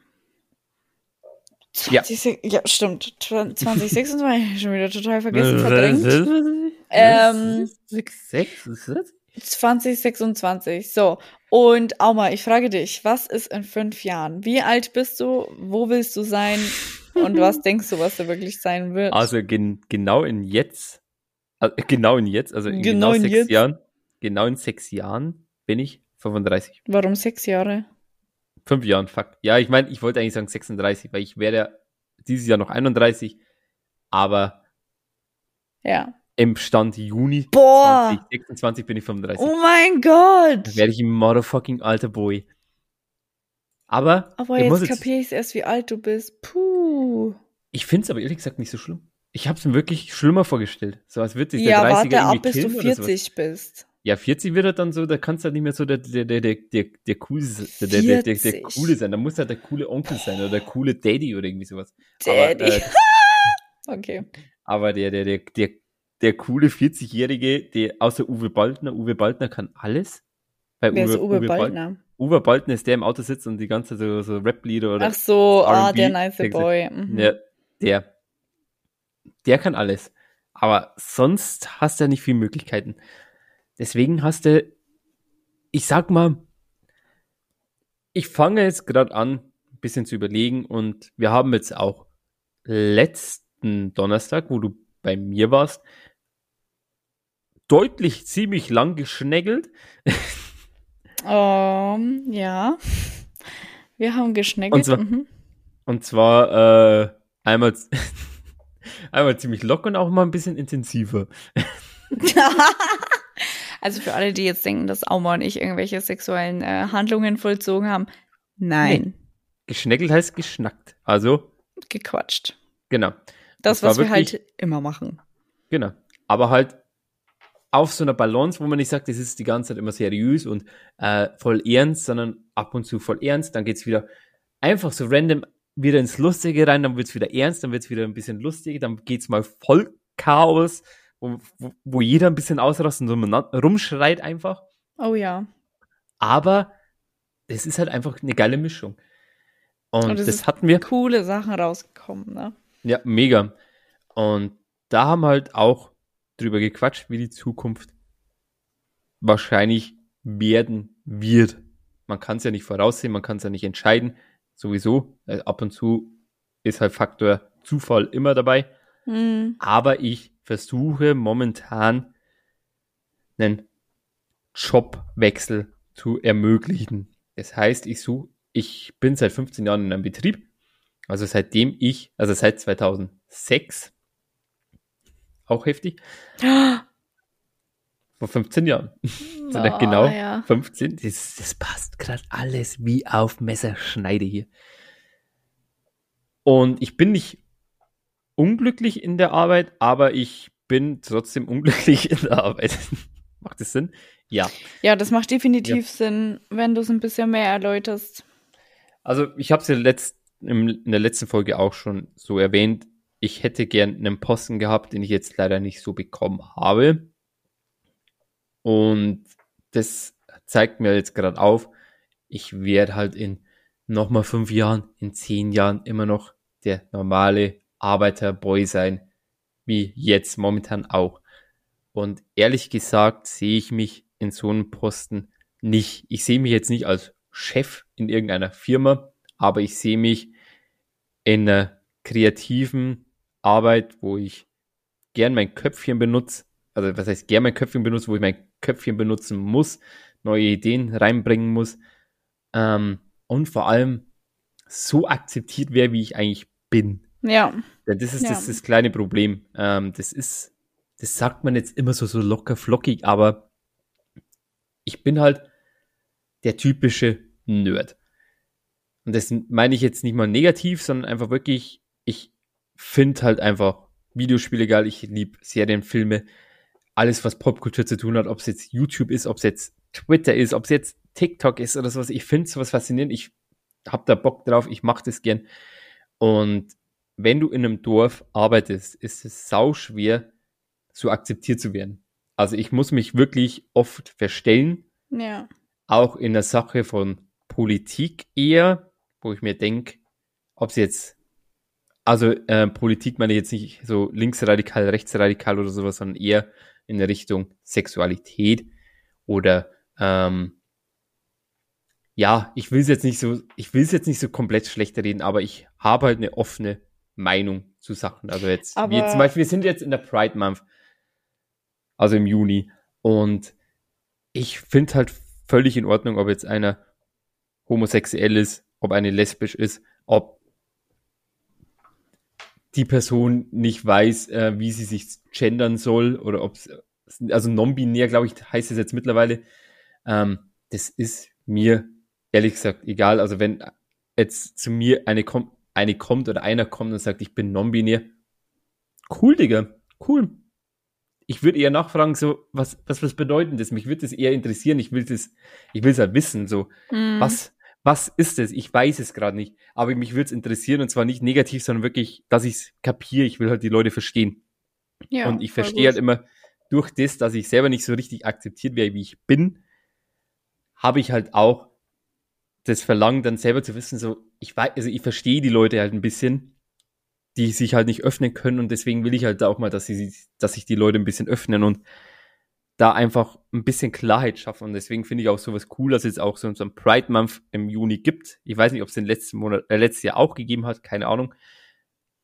Ja. 20, ja. stimmt. 2026 schon wieder total vergessen, verdrängt. Ähm, Sechs, sechs, ist das? 2026. So. Und Auma, ich frage dich, was ist in fünf Jahren? Wie alt bist du? Wo willst du sein? Und was denkst du, was du wirklich sein wird? Also gen, genau in jetzt, also genau in jetzt, also in Genau genau, in sechs jetzt. Jahren, genau in sechs Jahren bin ich 35. Warum sechs Jahre? Fünf Jahren, fuck. Ja, ich meine, ich wollte eigentlich sagen 36, weil ich werde dieses Jahr noch 31, aber Ja. im Stand Juni Boah. 2026 bin ich 35. Oh mein Gott! Dann werde ich ein motherfucking alter Boy. Aber, Aber jetzt kapiere ich erst, wie alt du bist. Puh. ich finde es aber ehrlich gesagt nicht so schlimm. Ich habe es mir wirklich schlimmer vorgestellt. So als würde sich Ja, der 30er warte ab, bis du killen oder sowas. 40 bist. Ja, 40 wird er dann so, da kannst du halt nicht mehr so der, der, der, der, der, der, coole, der, der, der, der, der 40. coole sein. Da muss halt der coole Onkel sein oder der coole Daddy oder irgendwie sowas. Daddy. Aber, äh, Okay. aber der, der, der, der, der coole 40-Jährige, der außer Uwe Baldner, Uwe Baldner kann alles. Bei Wer ist Uwe, Bal- Baldner? Uwe Baldner ist der im Auto sitzt und die ganze Zeit so, so Rap-Lieder oder Ach so, ah, der nice der Boy. Mhm. Ja, der. Der kann alles. Aber sonst hast du ja nicht viele Möglichkeiten. Deswegen hast du, ich sag mal, ich fange jetzt gerade an, ein bisschen zu überlegen und wir haben jetzt auch letzten Donnerstag, wo du bei mir warst, deutlich ziemlich lang geschnägelt. Ähm, ja. Wir haben geschneckelt. Und zwar- mhm. Und zwar äh, einmal, einmal ziemlich locker und auch mal ein bisschen intensiver. also für alle, die jetzt denken, dass Auma und ich irgendwelche sexuellen äh, Handlungen vollzogen haben, nein, Geschnäckelt heißt geschnackt. Also, gequatscht. genau. Das, Das was wir wirklich- halt immer machen. Genau. Aber halt auf so einer Balance, wo man nicht sagt, das ist die ganze Zeit immer seriös und äh, voll ernst, sondern ab und zu voll ernst. Dann geht's wieder einfach so random wieder ins Lustige rein, dann wird's wieder ernst, dann wird's wieder ein bisschen lustig, dann geht's mal voll Chaos, wo, wo, jeder ein bisschen ausrastet und rumschreit einfach. Oh ja. Aber es ist halt einfach eine geile Mischung. Und, Und es das hatten wir. Coole Sachen rausgekommen, ne? Ja, mega. Und da haben wir halt auch drüber gequatscht, wie die Zukunft wahrscheinlich werden wird. Man kann es ja nicht voraussehen, man kann es ja nicht entscheiden. Sowieso, äh, ab und zu ist halt Faktor Zufall immer dabei. Hm. Aber ich versuche momentan einen Jobwechsel zu ermöglichen. Das heißt, ich suche, ich bin seit 15 Jahren in einem Betrieb, also seitdem ich, also seit 2006, auch heftig, vor 15 Jahren. Oh, genau ja. 15. Das, das passt gerade alles wie auf Messerschneide hier. Und ich bin nicht unglücklich in der Arbeit, aber ich bin trotzdem unglücklich in der Arbeit. Macht das Sinn? Ja. Ja, das macht definitiv Sinn, wenn du es ein bisschen mehr erläuterst. Also ich habe es ja letzt, in der letzten Folge auch schon so erwähnt. Ich hätte gern einen Posten gehabt, den ich jetzt leider nicht so bekommen habe. Und das zeigt mir jetzt gerade auf, ich werde halt in nochmal fünf Jahren, in zehn Jahren immer noch der normale Arbeiterboy sein, wie jetzt momentan auch. Und ehrlich gesagt sehe ich mich in so einem Posten nicht. Ich sehe mich jetzt nicht als Chef in irgendeiner Firma, aber ich sehe mich in einer kreativen Arbeit, wo ich gern mein Köpfchen benutze. Also was heißt gern mein Köpfchen benutze, wo ich mein Köpfchen benutzen muss, neue Ideen reinbringen muss ähm, und vor allem so akzeptiert wäre, wie ich eigentlich bin. Ja, Ja, das ist Ja. das, das kleine Problem. Ähm, das ist, das sagt man jetzt immer so, so locker flockig, aber ich bin halt der typische Nerd. Und das meine ich jetzt nicht mal negativ, sondern einfach wirklich, ich finde halt einfach Videospiele geil, ich liebe Serien, Filme, alles, was Popkultur zu tun hat, ob es jetzt YouTube ist, ob es jetzt Twitter ist, ob es jetzt TikTok ist oder sowas. Ich finde sowas faszinierend, ich habe da Bock drauf, ich mache das gern. Und wenn du in einem Dorf arbeitest, ist es sau schwer, so akzeptiert zu werden. Also ich muss mich wirklich oft verstellen, ja. auch in der Sache von Politik eher, wo ich mir denke, ob es jetzt, also äh, Politik meine ich jetzt nicht so linksradikal, rechtsradikal oder sowas, sondern eher in Richtung Sexualität oder ähm, ja, ich will es jetzt nicht so, ich will es jetzt nicht so komplett schlecht reden, aber ich habe halt eine offene Meinung zu Sachen. Also jetzt, wie Aber- jetzt zum Beispiel, wir sind jetzt in der Pride Month, also im Juni, und ich finde halt völlig in Ordnung, ob jetzt einer homosexuell ist, ob eine lesbisch ist, ob die Person nicht weiß, äh, wie sie sich gendern soll oder ob also non-binär, glaube ich, heißt es jetzt mittlerweile. Ähm, das ist mir ehrlich gesagt egal. Also wenn jetzt zu mir eine, kom eine kommt oder einer kommt und sagt, ich bin non-binär, cool, Digga, cool. Ich würde eher nachfragen, so, was, was, was bedeutet das? Mich würde das eher interessieren. Ich will das, ich will es halt wissen, so, Hm. was, was ist es? Ich weiß es gerade nicht. Aber mich würde es interessieren und zwar nicht negativ, sondern wirklich, dass ich es kapiere. Ich will halt die Leute verstehen. ja, und ich verstehe halt immer, durch das, dass ich selber nicht so richtig akzeptiert wäre, wie ich bin, habe ich halt auch das Verlangen, dann selber zu wissen, so, ich weiß, also ich verstehe die Leute halt ein bisschen, die sich halt nicht öffnen können und deswegen will ich halt auch mal, dass sie, dass sich die Leute ein bisschen öffnen und da einfach ein bisschen Klarheit schaffen und deswegen finde ich auch sowas cool, dass es auch so ein Pride Month im Juni gibt. Ich weiß nicht, ob es den letzten Monat, äh, letztes Jahr auch gegeben hat, keine Ahnung.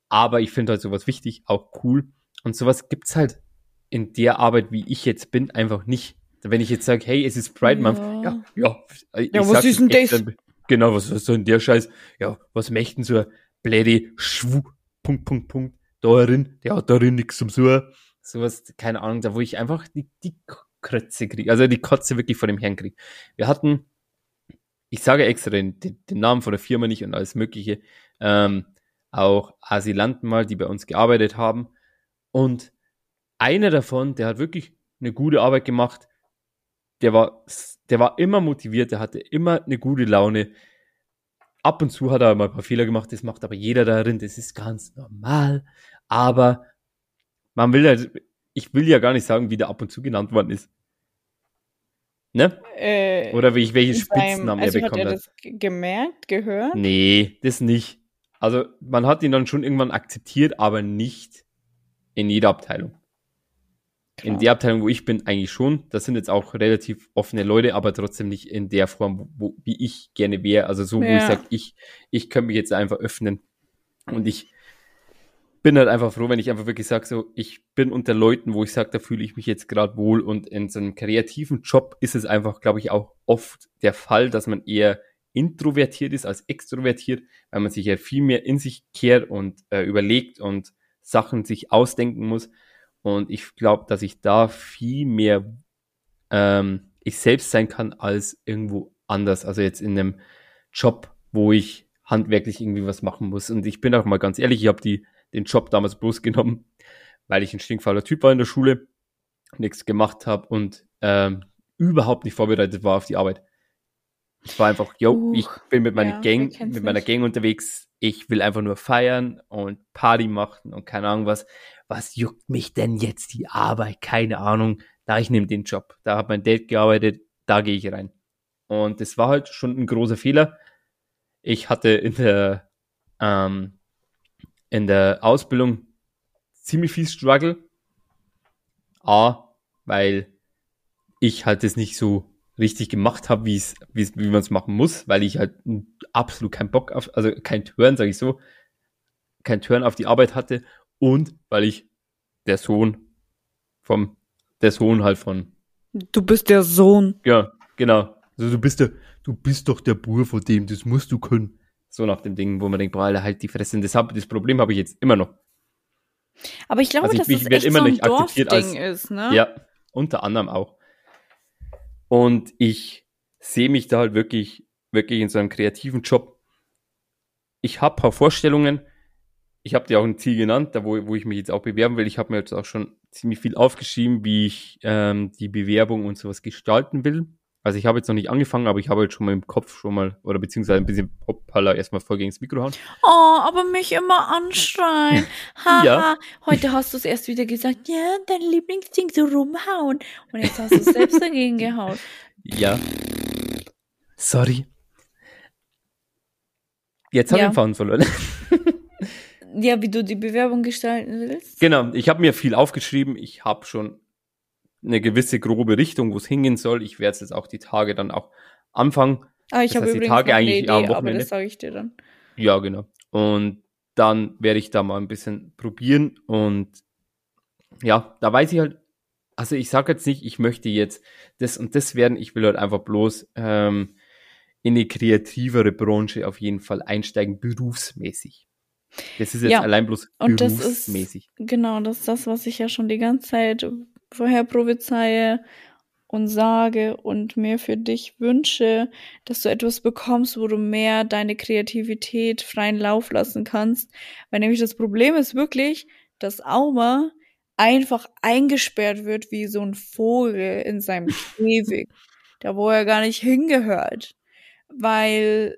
Aber ich finde halt sowas wichtig, auch cool. Und sowas gibt's halt in der Arbeit, wie ich jetzt bin, einfach nicht. Wenn ich jetzt sage, hey, es ist Pride Month, Ja. ja, ja. Was ist denn das? dann- Genau, was ist denn der Scheiß? Ja, was möchten so ein bläde Schwu, Punkt, Punkt, Punkt, darin, der hat darin nichts zum Suchen. Sowas, keine Ahnung, da wo ich einfach die, die Krötze kriege, also die Kotze wirklich vor dem Herrn kriege. Wir hatten, ich sage extra den, den, den Namen von der Firma nicht und alles Mögliche, ähm, auch Asylanten mal, die bei uns gearbeitet haben. Und einer davon, der hat wirklich eine gute Arbeit gemacht. Der war, der war immer motiviert, der hatte immer eine gute Laune. Ab und zu hat er mal ein paar Fehler gemacht, das macht aber jeder darin, das ist ganz normal. Aber man will ja, ich will ja gar nicht sagen, wie der ab und zu genannt worden ist. Ne? Äh, Oder wie, welche seinem- Spitznamen also er hat bekommen er hat. das ge- gemerkt, gehört? Nee, das nicht. Also man hat ihn dann schon irgendwann akzeptiert, aber nicht in jeder Abteilung. In Krass. der Abteilung, wo ich bin, eigentlich schon. Das sind jetzt auch relativ offene Leute, aber trotzdem nicht in der Form, wo, wie ich gerne wäre. Also so, wo ich sage, ich, ich könnte mich jetzt einfach öffnen. Und ich bin halt einfach froh, wenn ich einfach wirklich sage, so, ich bin unter Leuten, wo ich sage, da fühle ich mich jetzt gerade wohl und in so einem kreativen Job ist es einfach, glaube ich, auch oft der Fall, dass man eher introvertiert ist als extrovertiert, weil man sich ja viel mehr in sich kehrt und äh, überlegt und Sachen sich ausdenken muss. Und ich glaube, dass ich da viel mehr ähm, ich selbst sein kann als irgendwo anders. Also jetzt in einem Job, wo ich handwerklich irgendwie was machen muss. Und ich bin auch mal ganz ehrlich, ich habe die den Job damals bloß genommen, weil ich ein stinkfauler Typ war in der Schule, nichts gemacht habe und ähm, überhaupt nicht vorbereitet war auf die Arbeit. Es war einfach, yo, Uh, ich bin mit meiner ja, Gang, mit meiner nicht? Gang unterwegs. Ich will einfach nur feiern und Party machen und keine Ahnung was. Was juckt mich denn jetzt die Arbeit? Keine Ahnung. Da ich nehme den Job. Da hat mein Date gearbeitet. Da gehe ich rein. Und das war halt schon ein großer Fehler. Ich hatte in der, ähm, in der Ausbildung ziemlich viel Struggle. A, weil ich halt das nicht so richtig gemacht habe, wie es, wie man es machen muss, weil ich halt absolut keinen Bock auf, also kein Turn, sage ich so, kein Turn auf die Arbeit hatte und weil ich der Sohn vom, der Sohn halt von, Du bist der Sohn. ja, genau. Also du bist der, du bist doch der Bur von dem, das musst du können. So nach dem Ding, wo man denkt, boah, Alter, halt die Fresse. Das, hab, das Problem habe ich jetzt immer noch. Aber ich glaube, Also ich- dass ich das echt immer so ein nicht akzeptiert als- ist, ne? Ja, unter anderem auch. Und ich sehe mich da halt wirklich, wirklich in so einem kreativen Job. Ich habe paar Vorstellungen. Ich habe dir auch ein Ziel genannt, da wo, wo ich mich jetzt auch bewerben will. Ich habe mir jetzt auch schon ziemlich viel aufgeschrieben, wie ich ähm, die Bewerbung und sowas gestalten will. Also ich habe jetzt noch nicht angefangen, aber ich habe jetzt schon mal im Kopf schon mal, oder beziehungsweise ein bisschen hoppala erstmal voll gegen das Mikro hauen. Oh, aber mich immer anschreien. Haha. Ja. Heute hast du es erst wieder gesagt, ja, dein Lieblingsding so rumhauen. Und jetzt hast du es selbst dagegen gehauen. Ja. Sorry. Jetzt habe Ja. ich den Faden verloren. Ja, wie du die Bewerbung gestalten willst. Genau, ich habe mir viel aufgeschrieben. Ich habe schon eine gewisse grobe Richtung, wo es hingehen soll. Ich werde es jetzt auch die Tage dann auch anfangen. Ah, ich habe heißt, die übrigens Tage eigentlich Idee, am aber das sage ich dir dann. Ja, genau. Und dann werde ich da mal ein bisschen probieren. Und ja, da weiß ich halt, also ich sage jetzt nicht, ich möchte jetzt das und das werden. Ich will halt einfach bloß ähm, in eine kreativere Branche auf jeden Fall einsteigen, berufsmäßig. Das ist jetzt Ja, allein bloß und das ist-. Genau, das ist das, was ich ja schon die ganze Zeit vorher prophezeie und sage und mir für dich wünsche, dass du etwas bekommst, wo du mehr deine Kreativität freien Lauf lassen kannst. Weil nämlich das Problem ist wirklich, dass Auma einfach eingesperrt wird wie so ein Vogel in seinem Käfig, da wo er gar nicht hingehört. Weil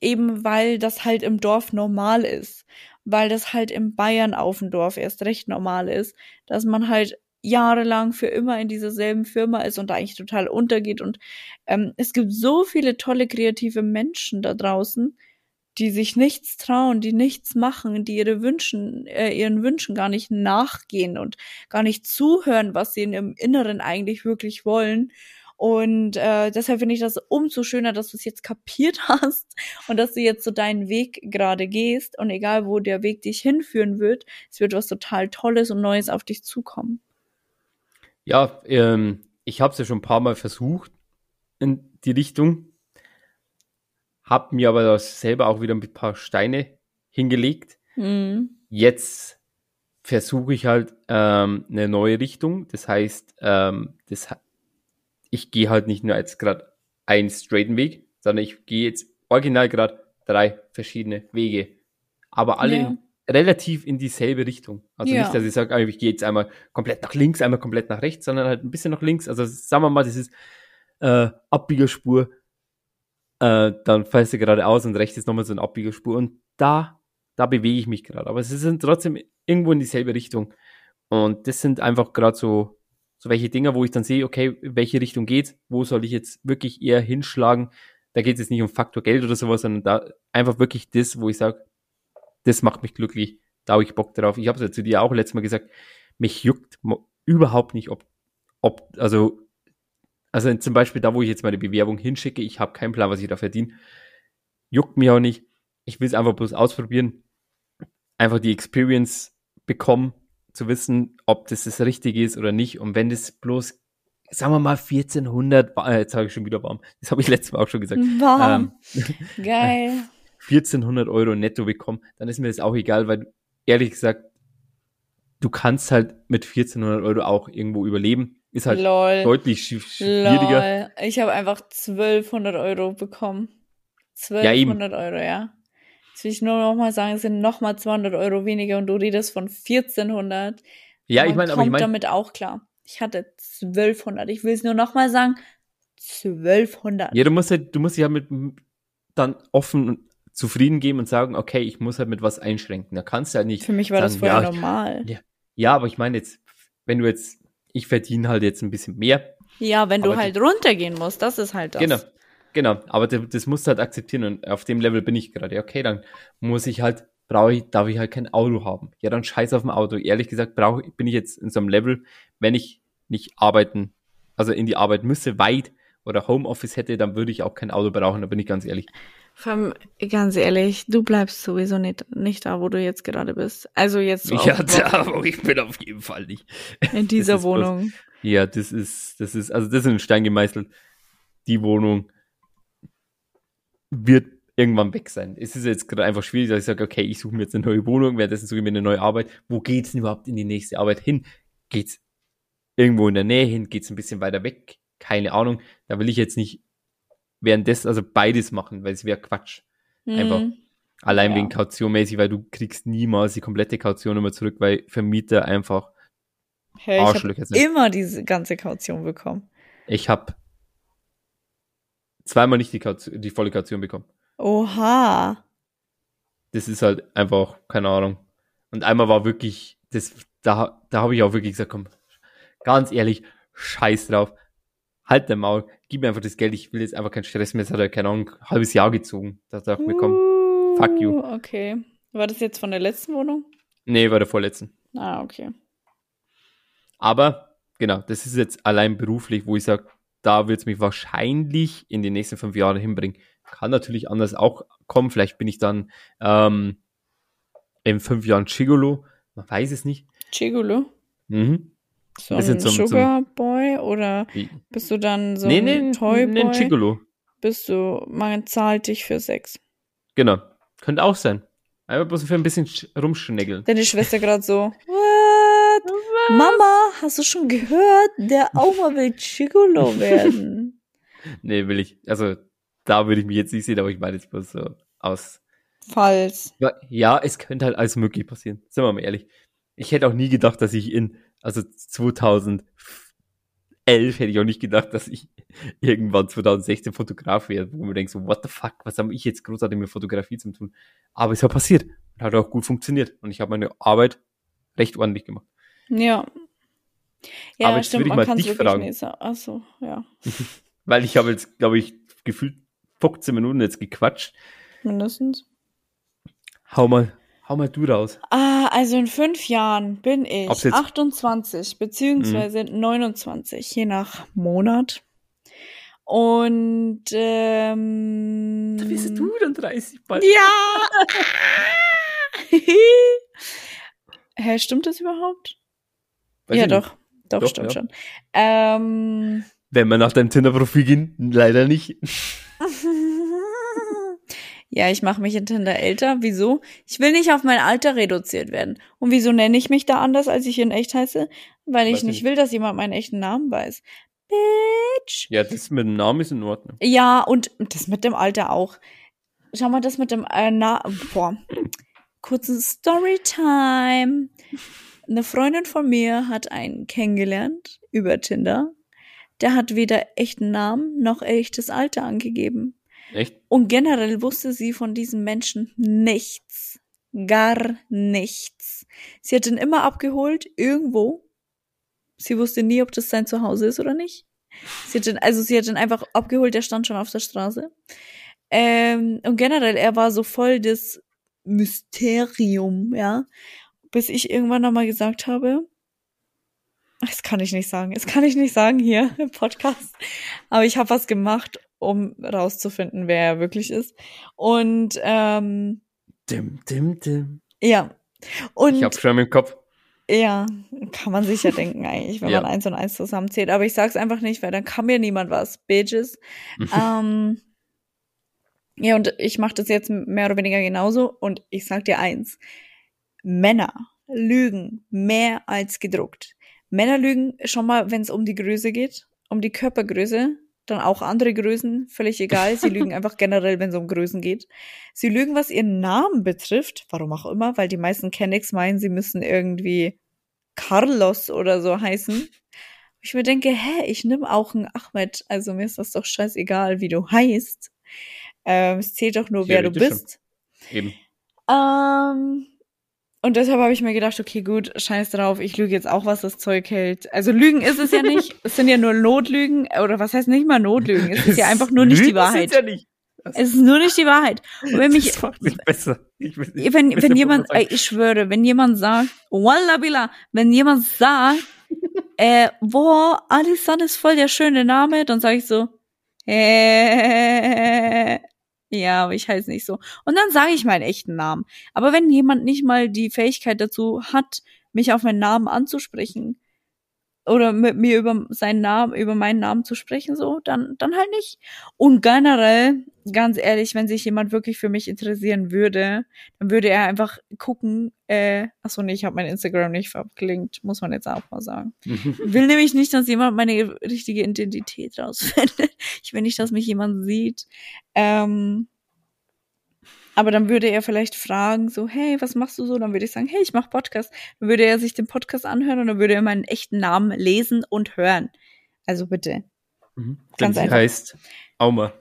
eben weil das halt im Dorf normal ist, weil das halt im Bayern auf dem Dorf erst recht normal ist, dass man halt jahrelang für immer in dieser selben Firma ist und da eigentlich total untergeht und ähm, es gibt so viele tolle kreative Menschen da draußen, die sich nichts trauen, die nichts machen, die ihre Wünschen, äh, ihren Wünschen gar nicht nachgehen und gar nicht zuhören, was sie in ihrem Inneren eigentlich wirklich wollen. Und äh, deshalb finde ich das umso schöner, dass du es jetzt kapiert hast und dass du jetzt so deinen Weg gerade gehst und egal wo der Weg dich hinführen wird, es wird was total Tolles und Neues auf dich zukommen. Ja, ähm, ich habe es ja schon ein paar Mal versucht in die Richtung, hab mir aber selber auch wieder ein paar Steine hingelegt. Mhm. Jetzt versuche ich halt ähm, eine neue Richtung. Das heißt, ähm, das, ich gehe halt nicht nur jetzt gerade einen straighten Weg, sondern ich gehe jetzt original gerade drei verschiedene Wege. Aber alle Ja. relativ in dieselbe Richtung. Also Ja. nicht, dass ich sage, ich gehe jetzt einmal komplett nach links, einmal komplett nach rechts, sondern halt ein bisschen nach links. Also sagen wir mal, das ist äh, Abbiegerspur, äh, dann fällst du geradeaus und rechts ist nochmal so eine Abbiegerspur und da, da bewege ich mich gerade. Aber es sind trotzdem irgendwo in dieselbe Richtung. Und das sind einfach gerade so, so welche Dinger, wo ich dann sehe, okay, welche Richtung geht's, wo soll ich jetzt wirklich eher hinschlagen. Da geht es jetzt nicht um Faktor Geld oder sowas, sondern da einfach wirklich das, wo ich sage, das macht mich glücklich, da habe ich Bock drauf. Ich habe es ja zu dir auch letztes Mal gesagt, mich juckt überhaupt nicht, ob, ob, also, also zum Beispiel da, wo ich jetzt meine Bewerbung hinschicke, ich habe keinen Plan, was ich da verdiene, juckt mich auch nicht. Ich will es einfach bloß ausprobieren. einfach die Experience bekommen, zu wissen, ob das das Richtige ist oder nicht. Und wenn das bloß, sagen wir mal, 1400, war- äh, jetzt sage ich schon wieder warm, das habe ich letztes Mal auch schon gesagt, Warm. ähm, Geil. 1400 Euro netto bekommen, dann ist mir das auch egal, weil ehrlich gesagt, du kannst halt mit 1400 Euro auch irgendwo überleben. Ist halt Lol. deutlich schwi- schwieriger. Lol. Ich habe einfach 1200 Euro bekommen. Ja, eben. 1200 Euro, ja. Jetzt will ich nur noch mal sagen, es sind noch mal 200 Euro weniger und du redest von 1400. Ja, Man ich meine, aber ich meine, damit auch klar. Ich hatte 1200. Ich will es nur noch mal sagen. 1200. ja, du musst halt, du musst dich halt mit dann offen und zufrieden geben und sagen, okay, ich muss halt mit was einschränken. Da kannst du halt nicht Für mich war das sagen, vorher ja, ich- normal. Ja, ja, aber ich meine jetzt, wenn du jetzt, ich verdiene halt jetzt ein bisschen mehr. Ja, wenn du halt runtergehen musst, das ist halt das. Genau. Genau. Aber das, das musst du halt akzeptieren und auf dem Level bin ich gerade. Okay, dann muss ich halt, brauche ich, darf ich halt kein Auto haben. Ja, dann scheiß auf dem Auto. Ehrlich gesagt, brauche, bin ich jetzt in so einem Level, wenn ich nicht arbeiten, also in die Arbeit müsste, weit oder Homeoffice hätte, dann würde ich auch kein Auto brauchen, da bin ich ganz ehrlich. Vor allem, ganz ehrlich, du bleibst sowieso nicht, nicht da, wo du jetzt gerade bist. Also jetzt so Ja, da, aber ich bin auf jeden Fall nicht. in dieser ist bloß- Wohnung. Ja, das ist, das ist, also das ist in Stein gemeißelt. Die Wohnung wird irgendwann weg sein. Es ist jetzt gerade einfach schwierig, dass ich sage, okay, ich suche mir jetzt eine neue Wohnung, währenddessen suche ich mir eine neue Arbeit. Wo geht's denn überhaupt in die nächste Arbeit hin? Geht's irgendwo in der Nähe hin? Geht's ein bisschen weiter weg? Keine Ahnung. Da will ich jetzt nicht währenddessen, also beides machen, weil es wäre Quatsch. Einfach. Mhm. Allein Ja. wegen kautionmäßig, weil du kriegst niemals die komplette Kaution immer zurück, weil Vermieter einfach Hey, Arschlöcher sind. immer diese ganze Kaution bekommen. Ich habe zweimal nicht die, Kaution, die volle Kaution bekommen. Oha. Das ist halt einfach, keine Ahnung. Und einmal war wirklich, das, da, da habe ich auch wirklich gesagt, komm, ganz ehrlich, scheiß drauf. Halt dein Maul, gib mir einfach das Geld, ich will jetzt einfach keinen Stress mehr. Es hat ja, keine Ahnung, ein halbes Jahr gezogen. Da dachte ich mir, komm, fuck you. Uh, Okay. War das jetzt von der letzten Wohnung? nee, war der vorletzten. Ah, okay. Aber, genau, das ist jetzt allein beruflich, wo ich sage, da wird es mich wahrscheinlich in den nächsten fünf Jahren hinbringen. Kann natürlich anders auch kommen. Vielleicht bin ich dann ähm, in fünf Jahren Chigolo. Man weiß es nicht. Chigolo? Mhm. So ein zum- zum- Sugar Boy oder bist du dann so nee, ein nee, Toy nee, ein Boy? Chigolo. Bist du, man zahlt dich für Sex. Genau. Könnte auch sein. Einfach bloß für ein bisschen sch- rumschnägeln. Deine Schwester gerade so, what? Mama, hast du schon gehört? Der Oma will Chigolo werden. Nee, will ich. Also, da würde ich mich jetzt nicht sehen, aber ich meine jetzt bloß so aus. Falls. Ja, ja, es könnte halt alles möglich passieren. Sind wir mal ehrlich. Ich hätte auch nie gedacht, dass ich in, also 2011 hätte ich auch nicht gedacht, dass ich irgendwann 2016 Fotograf werde, wo man denkt so, what the fuck, was habe ich jetzt großartig mit Fotografie zu tun? Aber es hat passiert und hat auch gut funktioniert und ich habe meine Arbeit recht ordentlich gemacht. Ja. Ja, Aber jetzt stimmt, würde ich man mal dich fragen. Achso, ja. Weil ich habe jetzt, glaube ich, gefühlt 15 Minuten jetzt gequatscht. Mindestens. Hau mal, hau mal du raus. Ah, also in fünf Jahren bin ich Ob's jetzt- 28 beziehungsweise 29, je nach Monat. Und ähm, dann 30 bald. Ja! Hä, stimmt das überhaupt? Weiß ja, doch. Doch, Doch, stimmt ja. schon. Ähm, Wenn wir nach deinem Tinder-Profil gehen, leider nicht. ja, ich mache mich in Tinder älter. Wieso? Ich will nicht auf mein Alter reduziert werden. Und wieso nenne ich mich da anders, als ich in echt heiße? Weil ich Weiß ich nicht nicht. will, dass jemand meinen echten Namen weiß. Bitch. Ja, das mit dem Namen ist in Ordnung. Ja, und das mit dem Alter auch. Schau mal, das mit dem äh, Na boah. Kurzen Storytime. Eine Freundin von mir hat einen kennengelernt über Tinder. Der hat weder echten Namen noch echtes Alter angegeben. Echt? Und generell wusste sie von diesem Menschen nichts. Gar nichts. Sie hat ihn immer abgeholt, irgendwo. Sie wusste nie, ob das sein Zuhause ist oder nicht. Sie hat ihn, also sie hat ihn einfach abgeholt, der stand schon auf der Straße. Ähm, und generell, er war so voll das Mysterium, ja. Bis ich irgendwann nochmal gesagt habe, das kann ich nicht sagen, das kann ich nicht sagen hier im Podcast. Aber ich habe was gemacht, um rauszufinden, wer er wirklich ist. Und ähm, Dim, dim, dim. ja, Und Ich hab schon im Kopf. ja, kann man sich ja denken eigentlich, wenn Ja. man eins und eins zusammenzählt. Aber ich sag's einfach nicht, weil dann kann mir niemand was. Bitches. ähm, ja, und ich mache das jetzt mehr oder weniger genauso. Und ich sag dir eins. Männer lügen mehr als gedruckt. Männer lügen schon mal, wenn es um die Größe geht, um die Körpergröße, dann auch andere Größen, völlig egal. Sie lügen einfach generell, wenn es um Größen geht. Sie lügen, was ihren Namen betrifft, warum auch immer, weil die meisten Kennex meinen, sie müssen irgendwie Carlos oder so heißen. Ich mir denke, hä, ich nehme auch einen Ahmed, also mir ist das doch scheißegal, wie du heißt. Ähm, es zählt doch nur, wer du bist. Eben. Ähm, und deshalb habe ich mir gedacht, okay, gut, scheiß drauf, ich lüge jetzt auch, was das Zeug hält. Also Lügen ist es ja nicht, es sind ja nur Notlügen, oder was heißt nicht mal Notlügen, es ist ja einfach nur nicht die Lügen Wahrheit. sind's Ja nicht. Es ist nur nicht die Wahrheit. Und wenn mich, das macht nicht besser. Ich will, wenn, ich wenn dir jemand, ey, ich schwöre, wenn jemand sagt, Wallah billah, wenn jemand sagt, äh, boah, Alisan ist voll der schöne Name, dann sage ich so, äh, ja, aber ich heiße nicht so. Und dann sage ich meinen echten Namen. Aber wenn jemand nicht mal die Fähigkeit dazu hat, mich auf meinen Namen anzusprechen oder mit mir über seinen Namen, über meinen Namen zu sprechen, so, dann, dann halt nicht. Und generell, ganz ehrlich, wenn sich jemand wirklich für mich interessieren würde, dann würde er einfach gucken, äh, achso, nee, ich habe mein Instagram nicht verklinkt, muss man jetzt auch mal sagen. Will nämlich nicht, dass jemand meine richtige Identität rausfindet. Ich will nicht, dass mich jemand sieht. Ähm, aber dann würde er vielleicht fragen, so, hey, was machst du so? Dann würde ich sagen, hey, ich mache Podcast. Dann würde er sich den Podcast anhören und dann würde er meinen echten Namen lesen und hören. Also bitte. Mhm. Denn Ganz sie einfach. heißt Auma.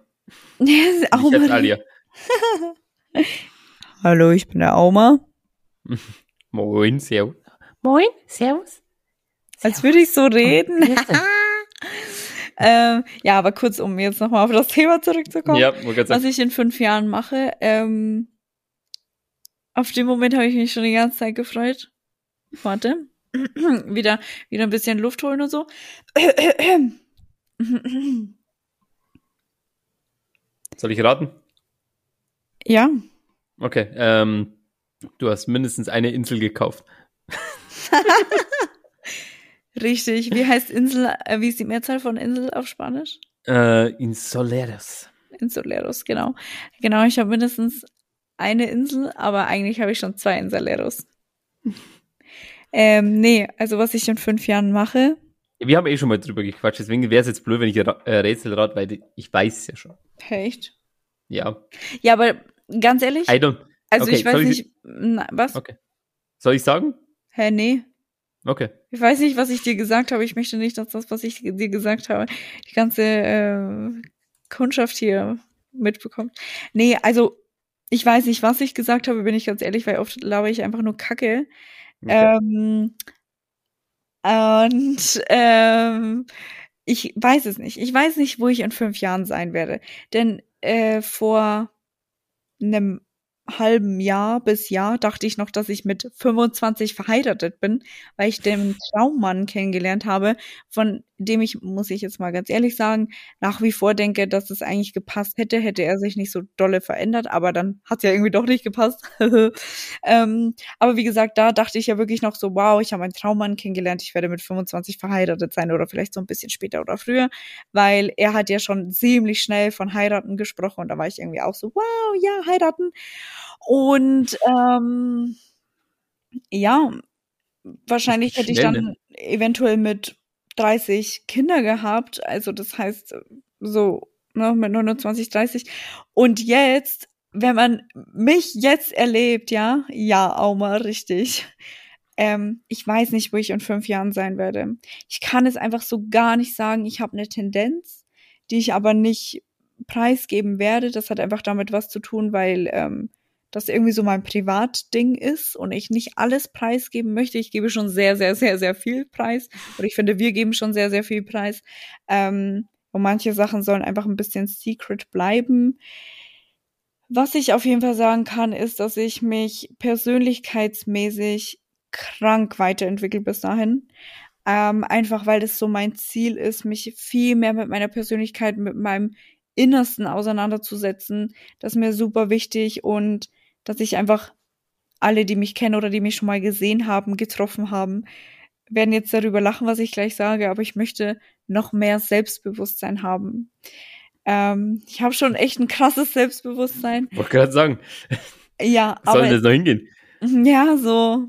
Mal- Alia. Hallo, ich bin der Auma. Moin, servus. Moin, Servus. Als würde ich so reden. Ähm, ja, aber kurz, um jetzt nochmal auf das Thema zurückzukommen. Ja, was ich in fünf Jahren mache. Ähm, auf den Moment habe ich mich schon die ganze Zeit gefreut. Warte. wieder, wieder ein bisschen Luft holen und so. Soll ich raten? ja. Okay. Ähm, du hast mindestens eine Insel gekauft. Richtig. Wie heißt Insel, äh, wie ist die Mehrzahl von Insel auf Spanisch? Äh, Insoleros. Insuleros, genau. Genau, ich habe mindestens eine Insel, aber eigentlich habe ich schon zwei Insuleros. ähm, nee, also was ich in fünf Jahren mache, Wir haben eh schon mal drüber gequatscht, deswegen wäre es jetzt blöd, wenn ich ra- äh, Rätsel rat, weil ich weiß es ja schon. echt. Ja. Ja, aber ganz ehrlich, I don't. also okay, ich weiß ich- nicht, na, was? Okay. Soll ich sagen? Hä, nee. Okay. Ich weiß nicht, was ich dir gesagt habe. Ich möchte nicht, dass das, was ich dir gesagt habe, die ganze äh, Kundschaft hier mitbekommt. Nee, also ich weiß nicht, was ich gesagt habe, bin ich ganz ehrlich, weil oft laber ich einfach nur Kacke. okay. Ähm, und ähm, ich weiß es nicht. Ich weiß nicht, wo ich in fünf Jahren sein werde. Denn äh, vor einem halben Jahr bis Jahr dachte ich noch, dass ich mit 25 verheiratet bin, weil ich den Traummann kennengelernt habe, von dem ich, muss ich jetzt mal ganz ehrlich sagen, nach wie vor denke, dass es eigentlich gepasst hätte, hätte er sich nicht so dolle verändert, aber dann hat es ja irgendwie doch nicht gepasst. ähm, aber wie gesagt, da dachte ich ja wirklich noch so, wow, ich habe einen Traummann kennengelernt, ich werde mit 25 verheiratet sein oder vielleicht so ein bisschen später oder früher, weil er hat ja schon ziemlich schnell von heiraten gesprochen und da war ich irgendwie auch so, wow, ja, heiraten. Und ähm, ja, wahrscheinlich hätte ich dann ne? eventuell mit 30 Kinder gehabt, also das heißt so ne, mit 29, 30. Und jetzt, wenn man mich jetzt erlebt, ja, ja, Auma, richtig. Ähm, ich weiß nicht, wo ich in fünf Jahren sein werde. Ich kann es einfach so gar nicht sagen. Ich habe eine Tendenz, die ich aber nicht preisgeben werde. Das hat einfach damit was zu tun, weil ähm, das irgendwie so mein Privatding ist und ich nicht alles preisgeben möchte. Ich gebe schon sehr, sehr, sehr, sehr viel Preis. Oder ich finde, wir geben schon sehr, sehr viel Preis. Ähm, und manche Sachen sollen einfach ein bisschen secret bleiben. Was ich auf jeden Fall sagen kann, ist, dass ich mich persönlichkeitsmäßig krank weiterentwickle bis dahin. Ähm, einfach weil das so mein Ziel ist, mich viel mehr mit meiner Persönlichkeit, mit meinem Innersten auseinanderzusetzen. Das ist mir super wichtig und dass ich einfach alle, die mich kennen oder die mich schon mal gesehen haben, getroffen haben, werden jetzt darüber lachen, was ich gleich sage, aber ich möchte noch mehr Selbstbewusstsein haben. Ähm, ich habe schon echt ein krasses Selbstbewusstsein. Wollte gerade sagen, Ja, soll aber das noch hingehen? ja, so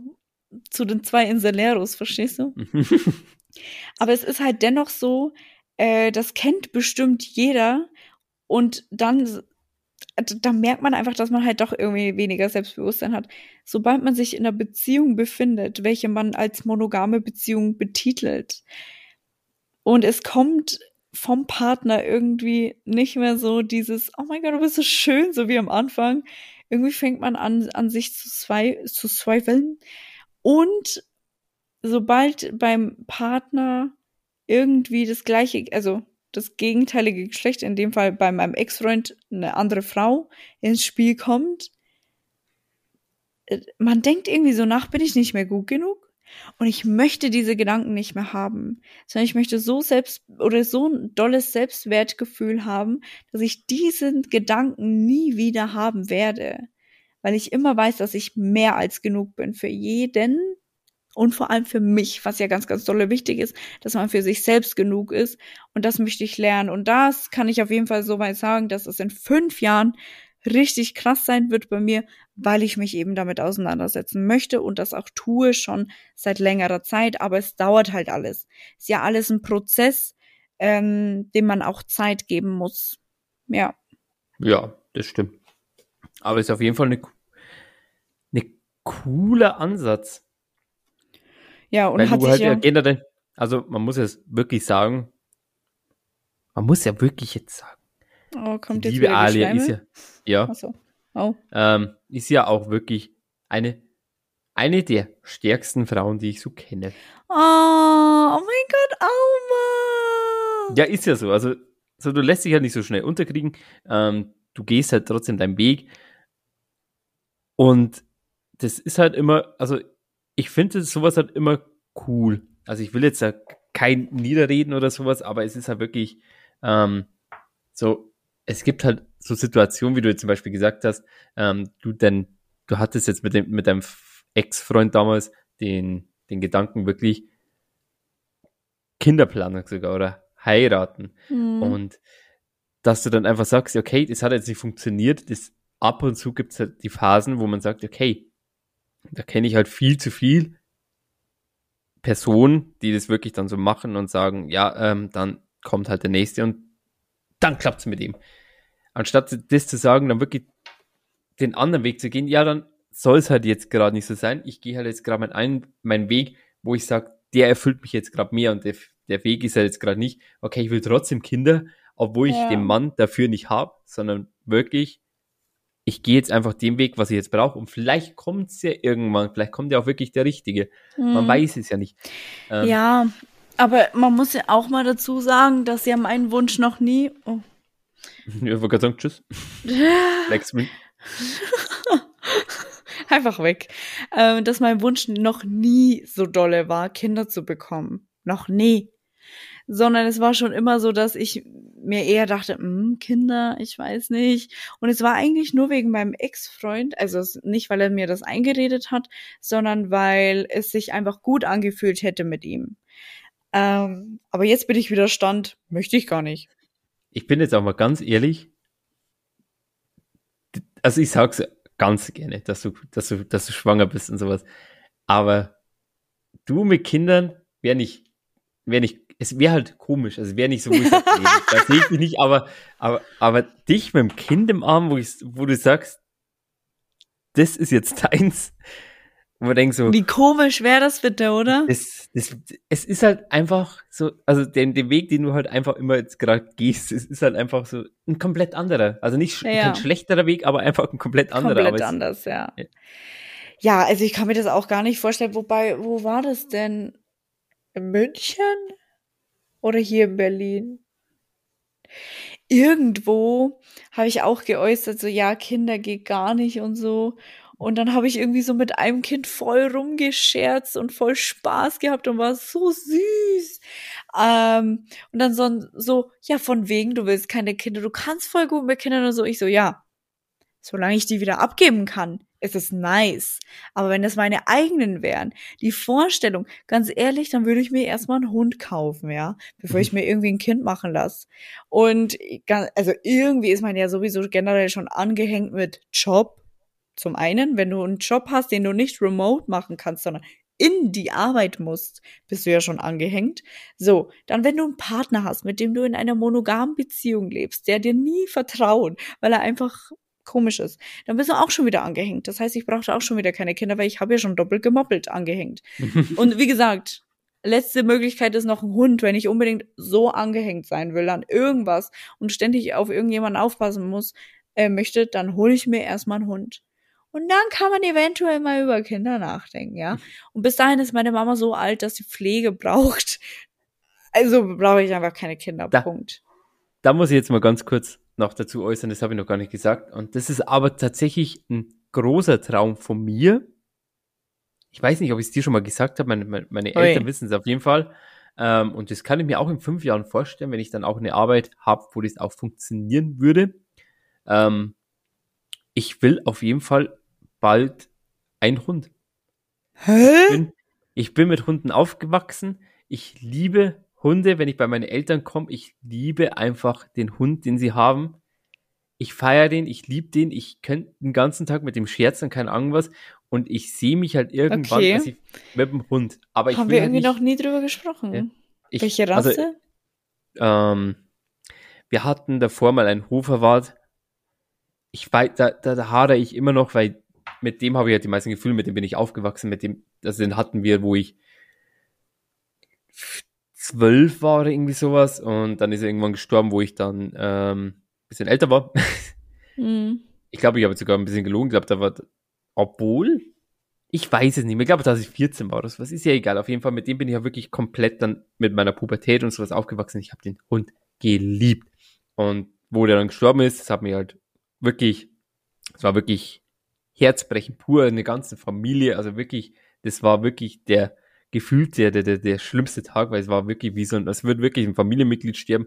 zu den zwei Inseleros, verstehst du? Aber es ist halt dennoch so, äh, das kennt bestimmt jeder und dann, da merkt man einfach, dass man halt doch irgendwie weniger Selbstbewusstsein hat. Sobald man sich in einer Beziehung befindet, welche man als monogame Beziehung betitelt und es kommt vom Partner irgendwie nicht mehr so dieses, oh mein Gott, du bist so schön, so wie am Anfang. Irgendwie fängt man an, an sich zu, zwei, zu zweifeln. Und sobald beim Partner irgendwie das gleiche, also das gegenteilige Geschlecht, in dem Fall bei meinem Ex-Freund eine andere Frau ins Spiel kommt, äh, man denkt irgendwie so nach, bin ich nicht mehr gut genug? Und ich möchte diese Gedanken nicht mehr haben, sondern ich möchte so selbst oder so ein dolles Selbstwertgefühl haben, dass ich diesen Gedanken nie wieder haben werde, weil ich immer weiß, dass ich mehr als genug bin für jeden und vor allem für mich, was ja ganz, ganz dolle wichtig ist, dass man für sich selbst genug ist. Und das möchte ich lernen. Und das kann ich auf jeden Fall so weit sagen, dass es in fünf Jahren richtig krass sein wird bei mir, weil ich mich eben damit auseinandersetzen möchte und das auch tue schon seit längerer Zeit. Aber es dauert halt alles. Ist ja alles ein Prozess, ähm, dem man auch Zeit geben muss. Ja. Ja, das stimmt. Aber ist auf jeden Fall eine, eine cooler Ansatz. Ja, und Weil hat du halt ja, ja generell, also man muss es wirklich sagen, man muss ja wirklich jetzt sagen, oh, kommt die jetzt liebe Alia ist ja, ja, Achso. Oh. ähm, ist ja auch wirklich eine, eine der stärksten Frauen, die ich so kenne. Oh, oh mein Gott, Auma. Ja, ist ja so. Also, so du lässt dich halt nicht so schnell unterkriegen. Ähm, du gehst halt trotzdem deinen Weg. Und das ist halt immer, also ich finde sowas halt immer cool. Also ich will jetzt da kein Niederreden oder sowas, aber es ist halt wirklich ähm, so, es gibt halt so Situationen, wie du jetzt zum Beispiel gesagt hast, ähm, du denn, du hattest jetzt mit dem, mit deinem Ex-Freund damals den, den Gedanken wirklich Kinderplanung sogar oder heiraten. Hm. Und dass du dann einfach sagst, okay, das hat jetzt nicht funktioniert, das ab und zu gibt es halt die Phasen, wo man sagt, okay, da kenne ich halt viel zu viel Personen, die das wirklich dann so machen und sagen, ja, ähm, dann kommt halt der nächste und dann klappt's mit ihm. Anstatt das zu sagen, dann wirklich den anderen Weg zu gehen, ja, dann soll es halt jetzt gerade nicht so sein. Ich gehe halt jetzt gerade meinen, einen- meinen Weg, wo ich sage, der erfüllt mich jetzt gerade mehr und der, der Weg ist halt jetzt gerade nicht, okay, ich will trotzdem Kinder, obwohl ich Ja. den Mann dafür nicht habe, sondern wirklich, ich gehe jetzt einfach den Weg, was ich jetzt brauche und vielleicht kommt's ja irgendwann, vielleicht kommt ja auch wirklich der Richtige. Man Hm. weiß es ja nicht. Ähm, Ja, aber man muss ja auch mal dazu sagen, dass ja mein Wunsch noch nie. Oh. Ich wollte gerade sagen, tschüss. Next. Einfach weg. Ähm, dass mein Wunsch noch nie so dolle war, Kinder zu bekommen. Noch nie. Sondern es war schon immer so, dass ich mir eher dachte, hm, Kinder, ich weiß nicht. Und es war eigentlich nur wegen meinem Ex-Freund, also nicht, weil er mir das eingeredet hat, sondern weil es sich einfach gut angefühlt hätte mit ihm. Ähm, aber jetzt bin ich wieder Stand, möchte ich gar nicht. Ich bin jetzt auch mal ganz ehrlich. Also ich sag's ganz gerne, dass du, dass du, dass du schwanger bist und sowas. Aber du mit Kindern wäre nicht, wäre nicht, es wäre halt komisch. Also wäre nicht so, wo ich sag, nee, das sehe ich dich nicht, aber, aber, aber dich mit dem Kind im Arm, wo ich, wo du sagst, das ist jetzt deins, wo man denkt so, Wie komisch wäre das bitte, oder? das, das, es ist halt einfach so, also den, den Weg, den du halt einfach immer jetzt gerade gehst, es ist halt einfach so ein komplett anderer. Also nicht Ja. kein schlechterer Weg, aber einfach ein komplett anderer. Komplett aber es- anders, ja. Ja. Ja, also ich kann mir das auch gar nicht vorstellen. Wobei, wo war das denn? In München? Oder hier in Berlin? Irgendwo habe ich auch geäußert, so ja, Kinder geht gar nicht und so. Und dann habe ich irgendwie so mit einem Kind voll rumgescherzt und voll Spaß gehabt und war so süß. Ähm, und dann so, so, ja, von wegen, du willst keine Kinder, du kannst voll gut mit Kindern und so. Ich so, ja, solange ich die wieder abgeben kann. Es ist nice. Aber wenn das meine eigenen wären, die Vorstellung, ganz ehrlich, dann würde ich mir erstmal einen Hund kaufen, ja, bevor ich mir irgendwie ein Kind machen lasse. Und also irgendwie ist man ja sowieso generell schon angehängt mit Job. Zum einen, wenn du einen Job hast, den du nicht remote machen kannst, sondern in die Arbeit musst, bist du ja schon angehängt. So, dann wenn du einen Partner hast, mit dem du in einer monogamen Beziehung lebst, der dir nie vertraut, weil er einfach komisch ist, dann bist du auch schon wieder angehängt. Das heißt, ich brauchte auch schon wieder keine Kinder, weil ich habe ja schon doppelt gemoppelt angehängt. Und wie gesagt, letzte Möglichkeit ist noch ein Hund, wenn ich unbedingt so angehängt sein will an irgendwas und ständig auf irgendjemanden aufpassen muss, äh, möchte, dann hole ich mir erstmal einen Hund. Und dann kann man eventuell mal über Kinder nachdenken, ja. Und bis dahin ist meine Mama so alt, dass sie Pflege braucht. Also brauche ich einfach keine Kinder. Da- Punkt. Da muss ich jetzt mal ganz kurz noch dazu äußern, das habe ich noch gar nicht gesagt. Und das ist aber tatsächlich ein großer Traum von mir. Ich weiß nicht, ob ich es dir schon mal gesagt habe, meine, meine, meine Ui. Eltern wissen es auf jeden Fall. Ähm, und das kann ich mir auch in fünf Jahren vorstellen, wenn ich dann auch eine Arbeit habe, wo das auch funktionieren würde. Ähm, ich will auf jeden Fall bald einen Hund. Ich Hä? bin, ich bin mit Hunden aufgewachsen. Ich liebe Hunde, wenn ich bei meinen Eltern komme. Ich liebe einfach den Hund, den sie haben. Ich feiere den, ich liebe den. Ich könnte den ganzen Tag mit dem scherzen, keine Ahnung was. Und ich sehe mich halt irgendwann Okay. ich, mit dem Hund. Aber ich Haben wir halt irgendwie nicht, noch nie drüber gesprochen. Ja. ich, Welche Rasse? Also, ähm, wir hatten davor mal einen Hoferwart. Ich weiß, da, da, da hadere ich immer noch, weil mit dem habe ich halt die meisten Gefühle, mit dem bin ich aufgewachsen, mit dem, also den hatten wir, wo ich zwölf war oder irgendwie sowas und dann ist er irgendwann gestorben, wo ich dann ähm, bisschen älter war. Hm. Ich glaube, ich habe sogar ein bisschen gelogen. Ich glaube, da war, obwohl, ich weiß es nicht mehr. Ich glaube, dass ich 14 war. Das was ist ja egal. Auf jeden Fall, mit dem bin ich ja wirklich komplett dann mit meiner Pubertät und sowas aufgewachsen. Ich habe den Hund geliebt. Und wo der dann gestorben ist, das hat mir halt wirklich, es war wirklich Herzbrechen pur, eine ganze Familie. Also wirklich, das war wirklich der gefühlt der, der, der, schlimmste Tag, weil es war wirklich wie so ein, es wird wirklich ein Familienmitglied sterben.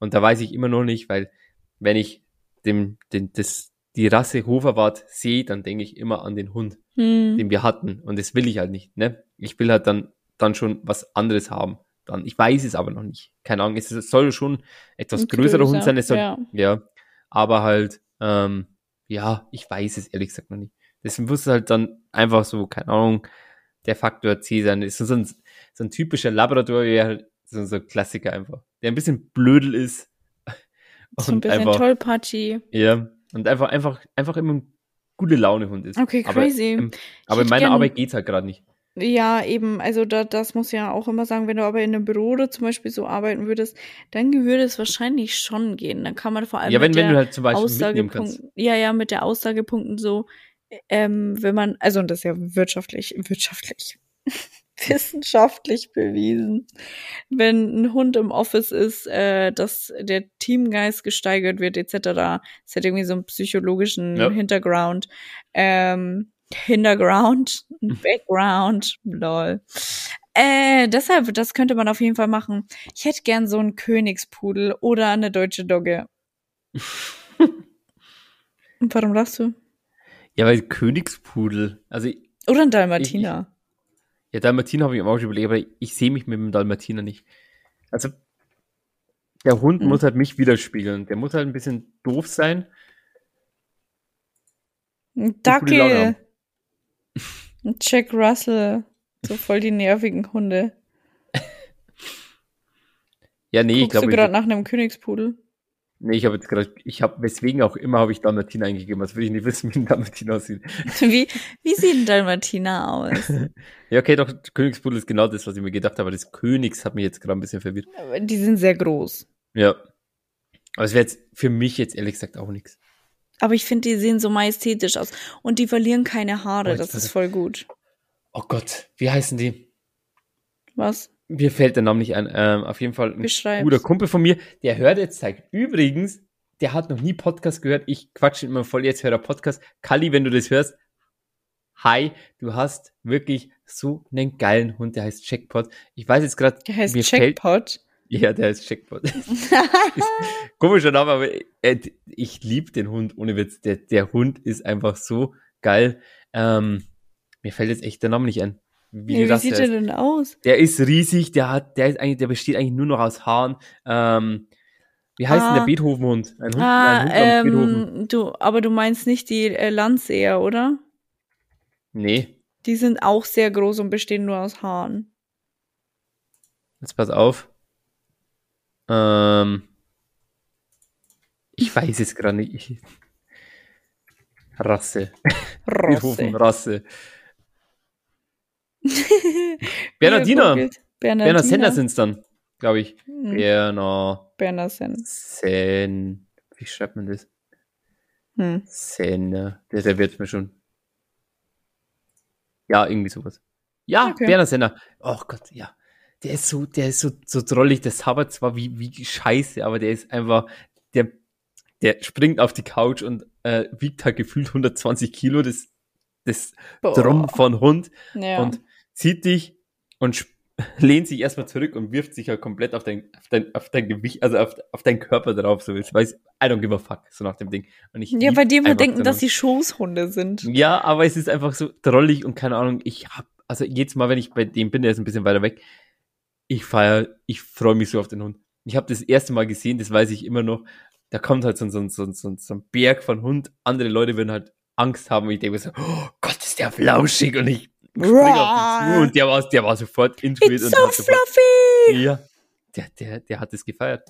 Und da weiß ich immer noch nicht, weil wenn ich dem, den, das, die Rasse Hoferwart sehe, dann denke ich immer an den Hund, Hm. den wir hatten. Und das will ich halt nicht, ne? Ich will halt dann, dann schon was anderes haben. Dann, ich weiß es aber noch nicht. Keine Ahnung, es soll schon etwas Ein größerer größer, Hund sein, es soll, ja. ja. Aber halt, ähm, ja, ich weiß es ehrlich gesagt noch nicht. Das muss halt dann einfach so, keine Ahnung, der Faktor C sein. Ist so ein, so ein typischer Labrador, so, so ein Klassiker einfach. Der ein bisschen blödel ist. So ein bisschen einfach, tollpatschi. ja, und einfach, einfach, einfach immer ein gute Laune Hund ist. Okay, Aber crazy. im- Aber in meiner gern- Arbeit geht's halt gerade nicht. Ja, eben, also da, das muss ja auch immer sagen, wenn du aber in einem Büro oder zum Beispiel so arbeiten würdest, dann würde es wahrscheinlich schon gehen. Dann kann man vor allem Ja, wenn, mit wenn der du halt zum Beispiel. Aussagepunkten, ja, ja, mit der Aussagepunkten so, ähm, wenn man, also und das ist ja wirtschaftlich, wirtschaftlich, wissenschaftlich bewiesen, wenn ein Hund im Office ist, äh, dass der Teamgeist gesteigert wird, etc. Das hat irgendwie so einen psychologischen Ja. Hintergrund. Ähm, Hinterground, Background, lol. Äh, deshalb, das könnte man auf jeden Fall machen. Ich hätte gern so einen Königspudel oder eine deutsche Dogge. Und warum lachst du? Ja, weil Königspudel. Also, Oder ein Dalmatiner. ja, Dalmatiner habe ich mir auch schon überlegt, aber ich sehe mich mit dem Dalmatiner nicht. Also, der Hund Hm. muss halt mich widerspiegeln. Der muss halt ein bisschen doof sein. Ein Dackel. Ein Jack Russell. So voll die nervigen Hunde. Ja, nee, ich Guckst glaube, du ich, gerade nach einem Königspudel? Nee, ich habe jetzt gerade, ich habe, weswegen auch immer habe ich Dalmatiner eingegeben. Das will ich nicht wissen, wie ein Dalmatiner aussieht. Wie, wie sieht ein Dalmatiner aus? Ja, okay, doch, Königspudel ist genau das, was ich mir gedacht habe. aber Das Königs hat mich jetzt gerade ein bisschen verwirrt. Die sind sehr groß. Ja. Aber es wäre jetzt für mich jetzt ehrlich gesagt auch nichts. Aber ich finde, die sehen so majestätisch aus. Und die verlieren keine Haare. Oh, das ist voll gut. Oh Gott, wie heißen die? Was? Mir fällt der Name nicht ein. Ähm, auf jeden Fall ein guter Kumpel von mir, der hört jetzt seit übrigens, der hat noch nie Podcast gehört. Ich quatsche immer voll, jetzt hört er Podcast. Kali, wenn du das hörst, hi, du hast wirklich so einen geilen Hund, der heißt Checkpot. Ich weiß jetzt gerade, Der heißt mir fällt, Jackpot. ja, der heißt Checkpot. Komischer Name, aber äh, ich liebe den Hund, ohne Witz. Der, der Hund ist einfach so geil. Ähm, mir fällt jetzt echt der Name nicht ein. Wie, Nee, wie sieht der denn aus? Der ist riesig, der hat, der ist eigentlich, der besteht eigentlich nur noch aus Haaren. Ähm, wie heißt denn Ah. der Beethovenhund? Ein Hund, Ah, ein Hund namens Beethoven. ähm, du, aber du meinst nicht die äh, Landseher, oder? Nee, Die sind auch sehr groß und bestehen nur aus Haaren. jetzt pass auf. Ähm, ich weiß es gerade nicht. Ich, Rasse. Beethoven, Bernardiner. Bernardiner. Berner Sender sind's dann, glaube ich. Hm, Berner Berner Sen. Sen. Wie schreibt man das? Hm. Senner. Der, der wird mir schon. Ja, irgendwie sowas. Ja, Okay. Berner Senner. Oh Gott, ja. Der ist so, der ist so, so drollig. Der sabert zwar wie, wie scheiße, aber der ist einfach, der, der springt auf die Couch und äh, wiegt halt gefühlt 120 Kilo, das, das Boah. Drum von Hund Ja. und zieht dich und lehnt sich erstmal zurück und wirft sich halt komplett auf dein, auf dein, auf dein Gewicht, also auf, auf deinen Körper drauf, so ich weiß, I don't give a fuck, so nach dem Ding. Und ich ja, weil die immer einfach denken, den dass sie Schoßhunde sind. Ja, aber es ist einfach so drollig und keine Ahnung, ich hab, also jedes Mal, wenn ich bei dem bin, der ist ein bisschen weiter weg, ich feier, ich freue mich so auf den Hund. Ich habe das erste Mal gesehen, das weiß ich immer noch, da kommt halt so, ein- so, so, so, so ein Berg von Hund, andere Leute würden halt Angst haben und ich denke mir so, oh Gott, ist der flauschig und ich springe auf ihn zu und der war, der war sofort into it It's und so fluffy! ja, der, der, der hat es gefeiert.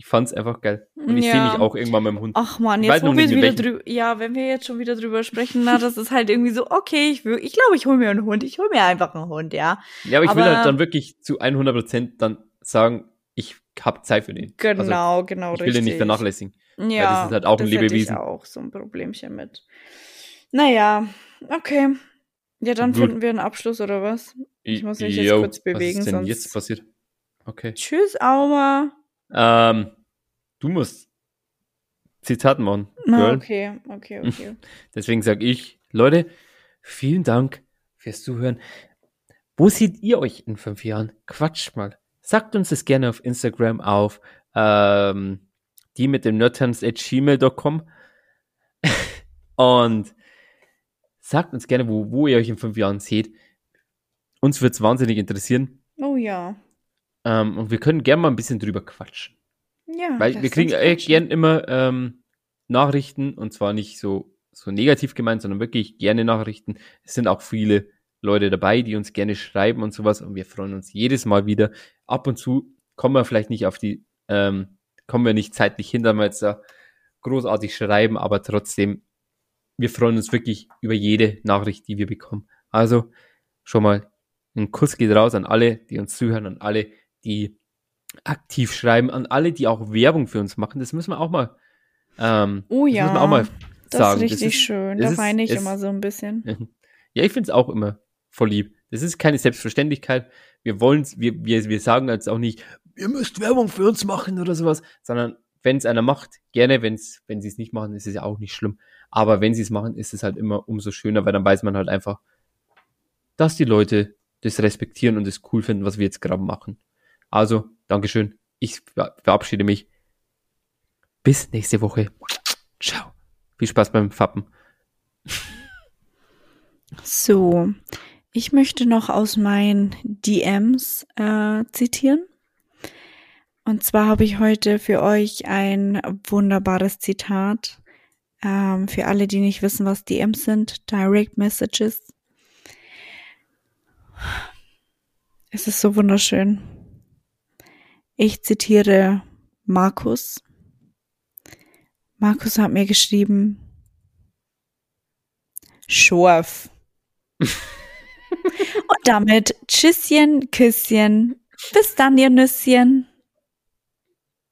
Ich fand's einfach geil. Und ich sehe Ja. mich auch irgendwann mit dem Hund. Ach man, jetzt wo wir wieder drüber, ja, wenn wir jetzt schon wieder drüber sprechen, na, das ist halt irgendwie so, okay, ich will, ich glaube, ich hole mir einen Hund, ich hole mir einfach einen Hund, ja. Ja, aber ich will Aber- halt dann wirklich zu 100% dann sagen, ich habe Zeit für den. Also, Genau, genau, ich will richtig. den nicht vernachlässigen. Ja, das ist halt auch ein das hätte Lebewesen. Ich auch so ein Problemchen mit. Naja, okay. Ja, dann Gut. finden wir einen Abschluss oder was? Ich muss mich jetzt kurz bewegen, Was ist denn sonst- jetzt passiert? Okay. Tschüss, Auma. Ähm, du musst Zitat machen, Na, Girl. okay, okay, okay. Deswegen sage ich, Leute, vielen Dank fürs Zuhören. Wo seht ihr euch in fünf Jahren? Quatscht mal. Sagt uns das gerne auf Instagram auf ähm, die mit dem nerdtanz at gmail.com und sagt uns gerne, wo, wo ihr euch in fünf Jahren seht. Uns wird's wahnsinnig interessieren Oh ja. ähm, und wir können gerne mal ein bisschen drüber quatschen. Ja. Weil wir kriegen uns äh, gern immer ähm, Nachrichten und zwar nicht so, so negativ gemeint, sondern wirklich gerne Nachrichten. Es sind auch viele Leute dabei, die uns gerne schreiben und sowas und wir freuen uns jedes Mal wieder. Ab und zu kommen wir vielleicht nicht auf die, ähm, kommen wir nicht zeitlich hin, da wir jetzt da großartig schreiben, aber trotzdem, wir freuen uns wirklich über jede Nachricht, die wir bekommen. Also schon mal ein Kuss geht raus an alle, die uns zuhören, an alle, die aktiv schreiben, an alle, die auch Werbung für uns machen. Das müssen wir auch mal, ähm, Oh das ja, müssen wir auch mal Das sagen. ist richtig schön. das Da ist- weine ich immer so ein bisschen. Ja, ich finde es auch immer voll lieb. Das ist keine Selbstverständlichkeit. Wir wollen wir, wir, wir sagen jetzt auch nicht, ihr müsst Werbung für uns machen oder sowas, sondern wenn es einer macht, gerne, wenn's, wenn sie es nicht machen, ist es ja auch nicht schlimm. Aber wenn sie es machen, ist es halt immer umso schöner, weil dann weiß man halt einfach, dass die Leute das respektieren und es cool finden, was wir jetzt gerade machen. Also, Dankeschön. Ich ver- verabschiede mich. Bis nächste Woche. Ciao. Viel Spaß beim Fappen. So, ich möchte noch aus meinen DMs äh, zitieren. Und zwar habe ich heute für euch ein wunderbares Zitat. Ähm, für alle, die nicht wissen, was DMs sind, Direct Messages. Es ist so wunderschön. Ich zitiere Markus. Markus hat mir geschrieben, Schorf. Und damit Tschüsschen, Küsschen. Bis dann, ihr Nüsschen.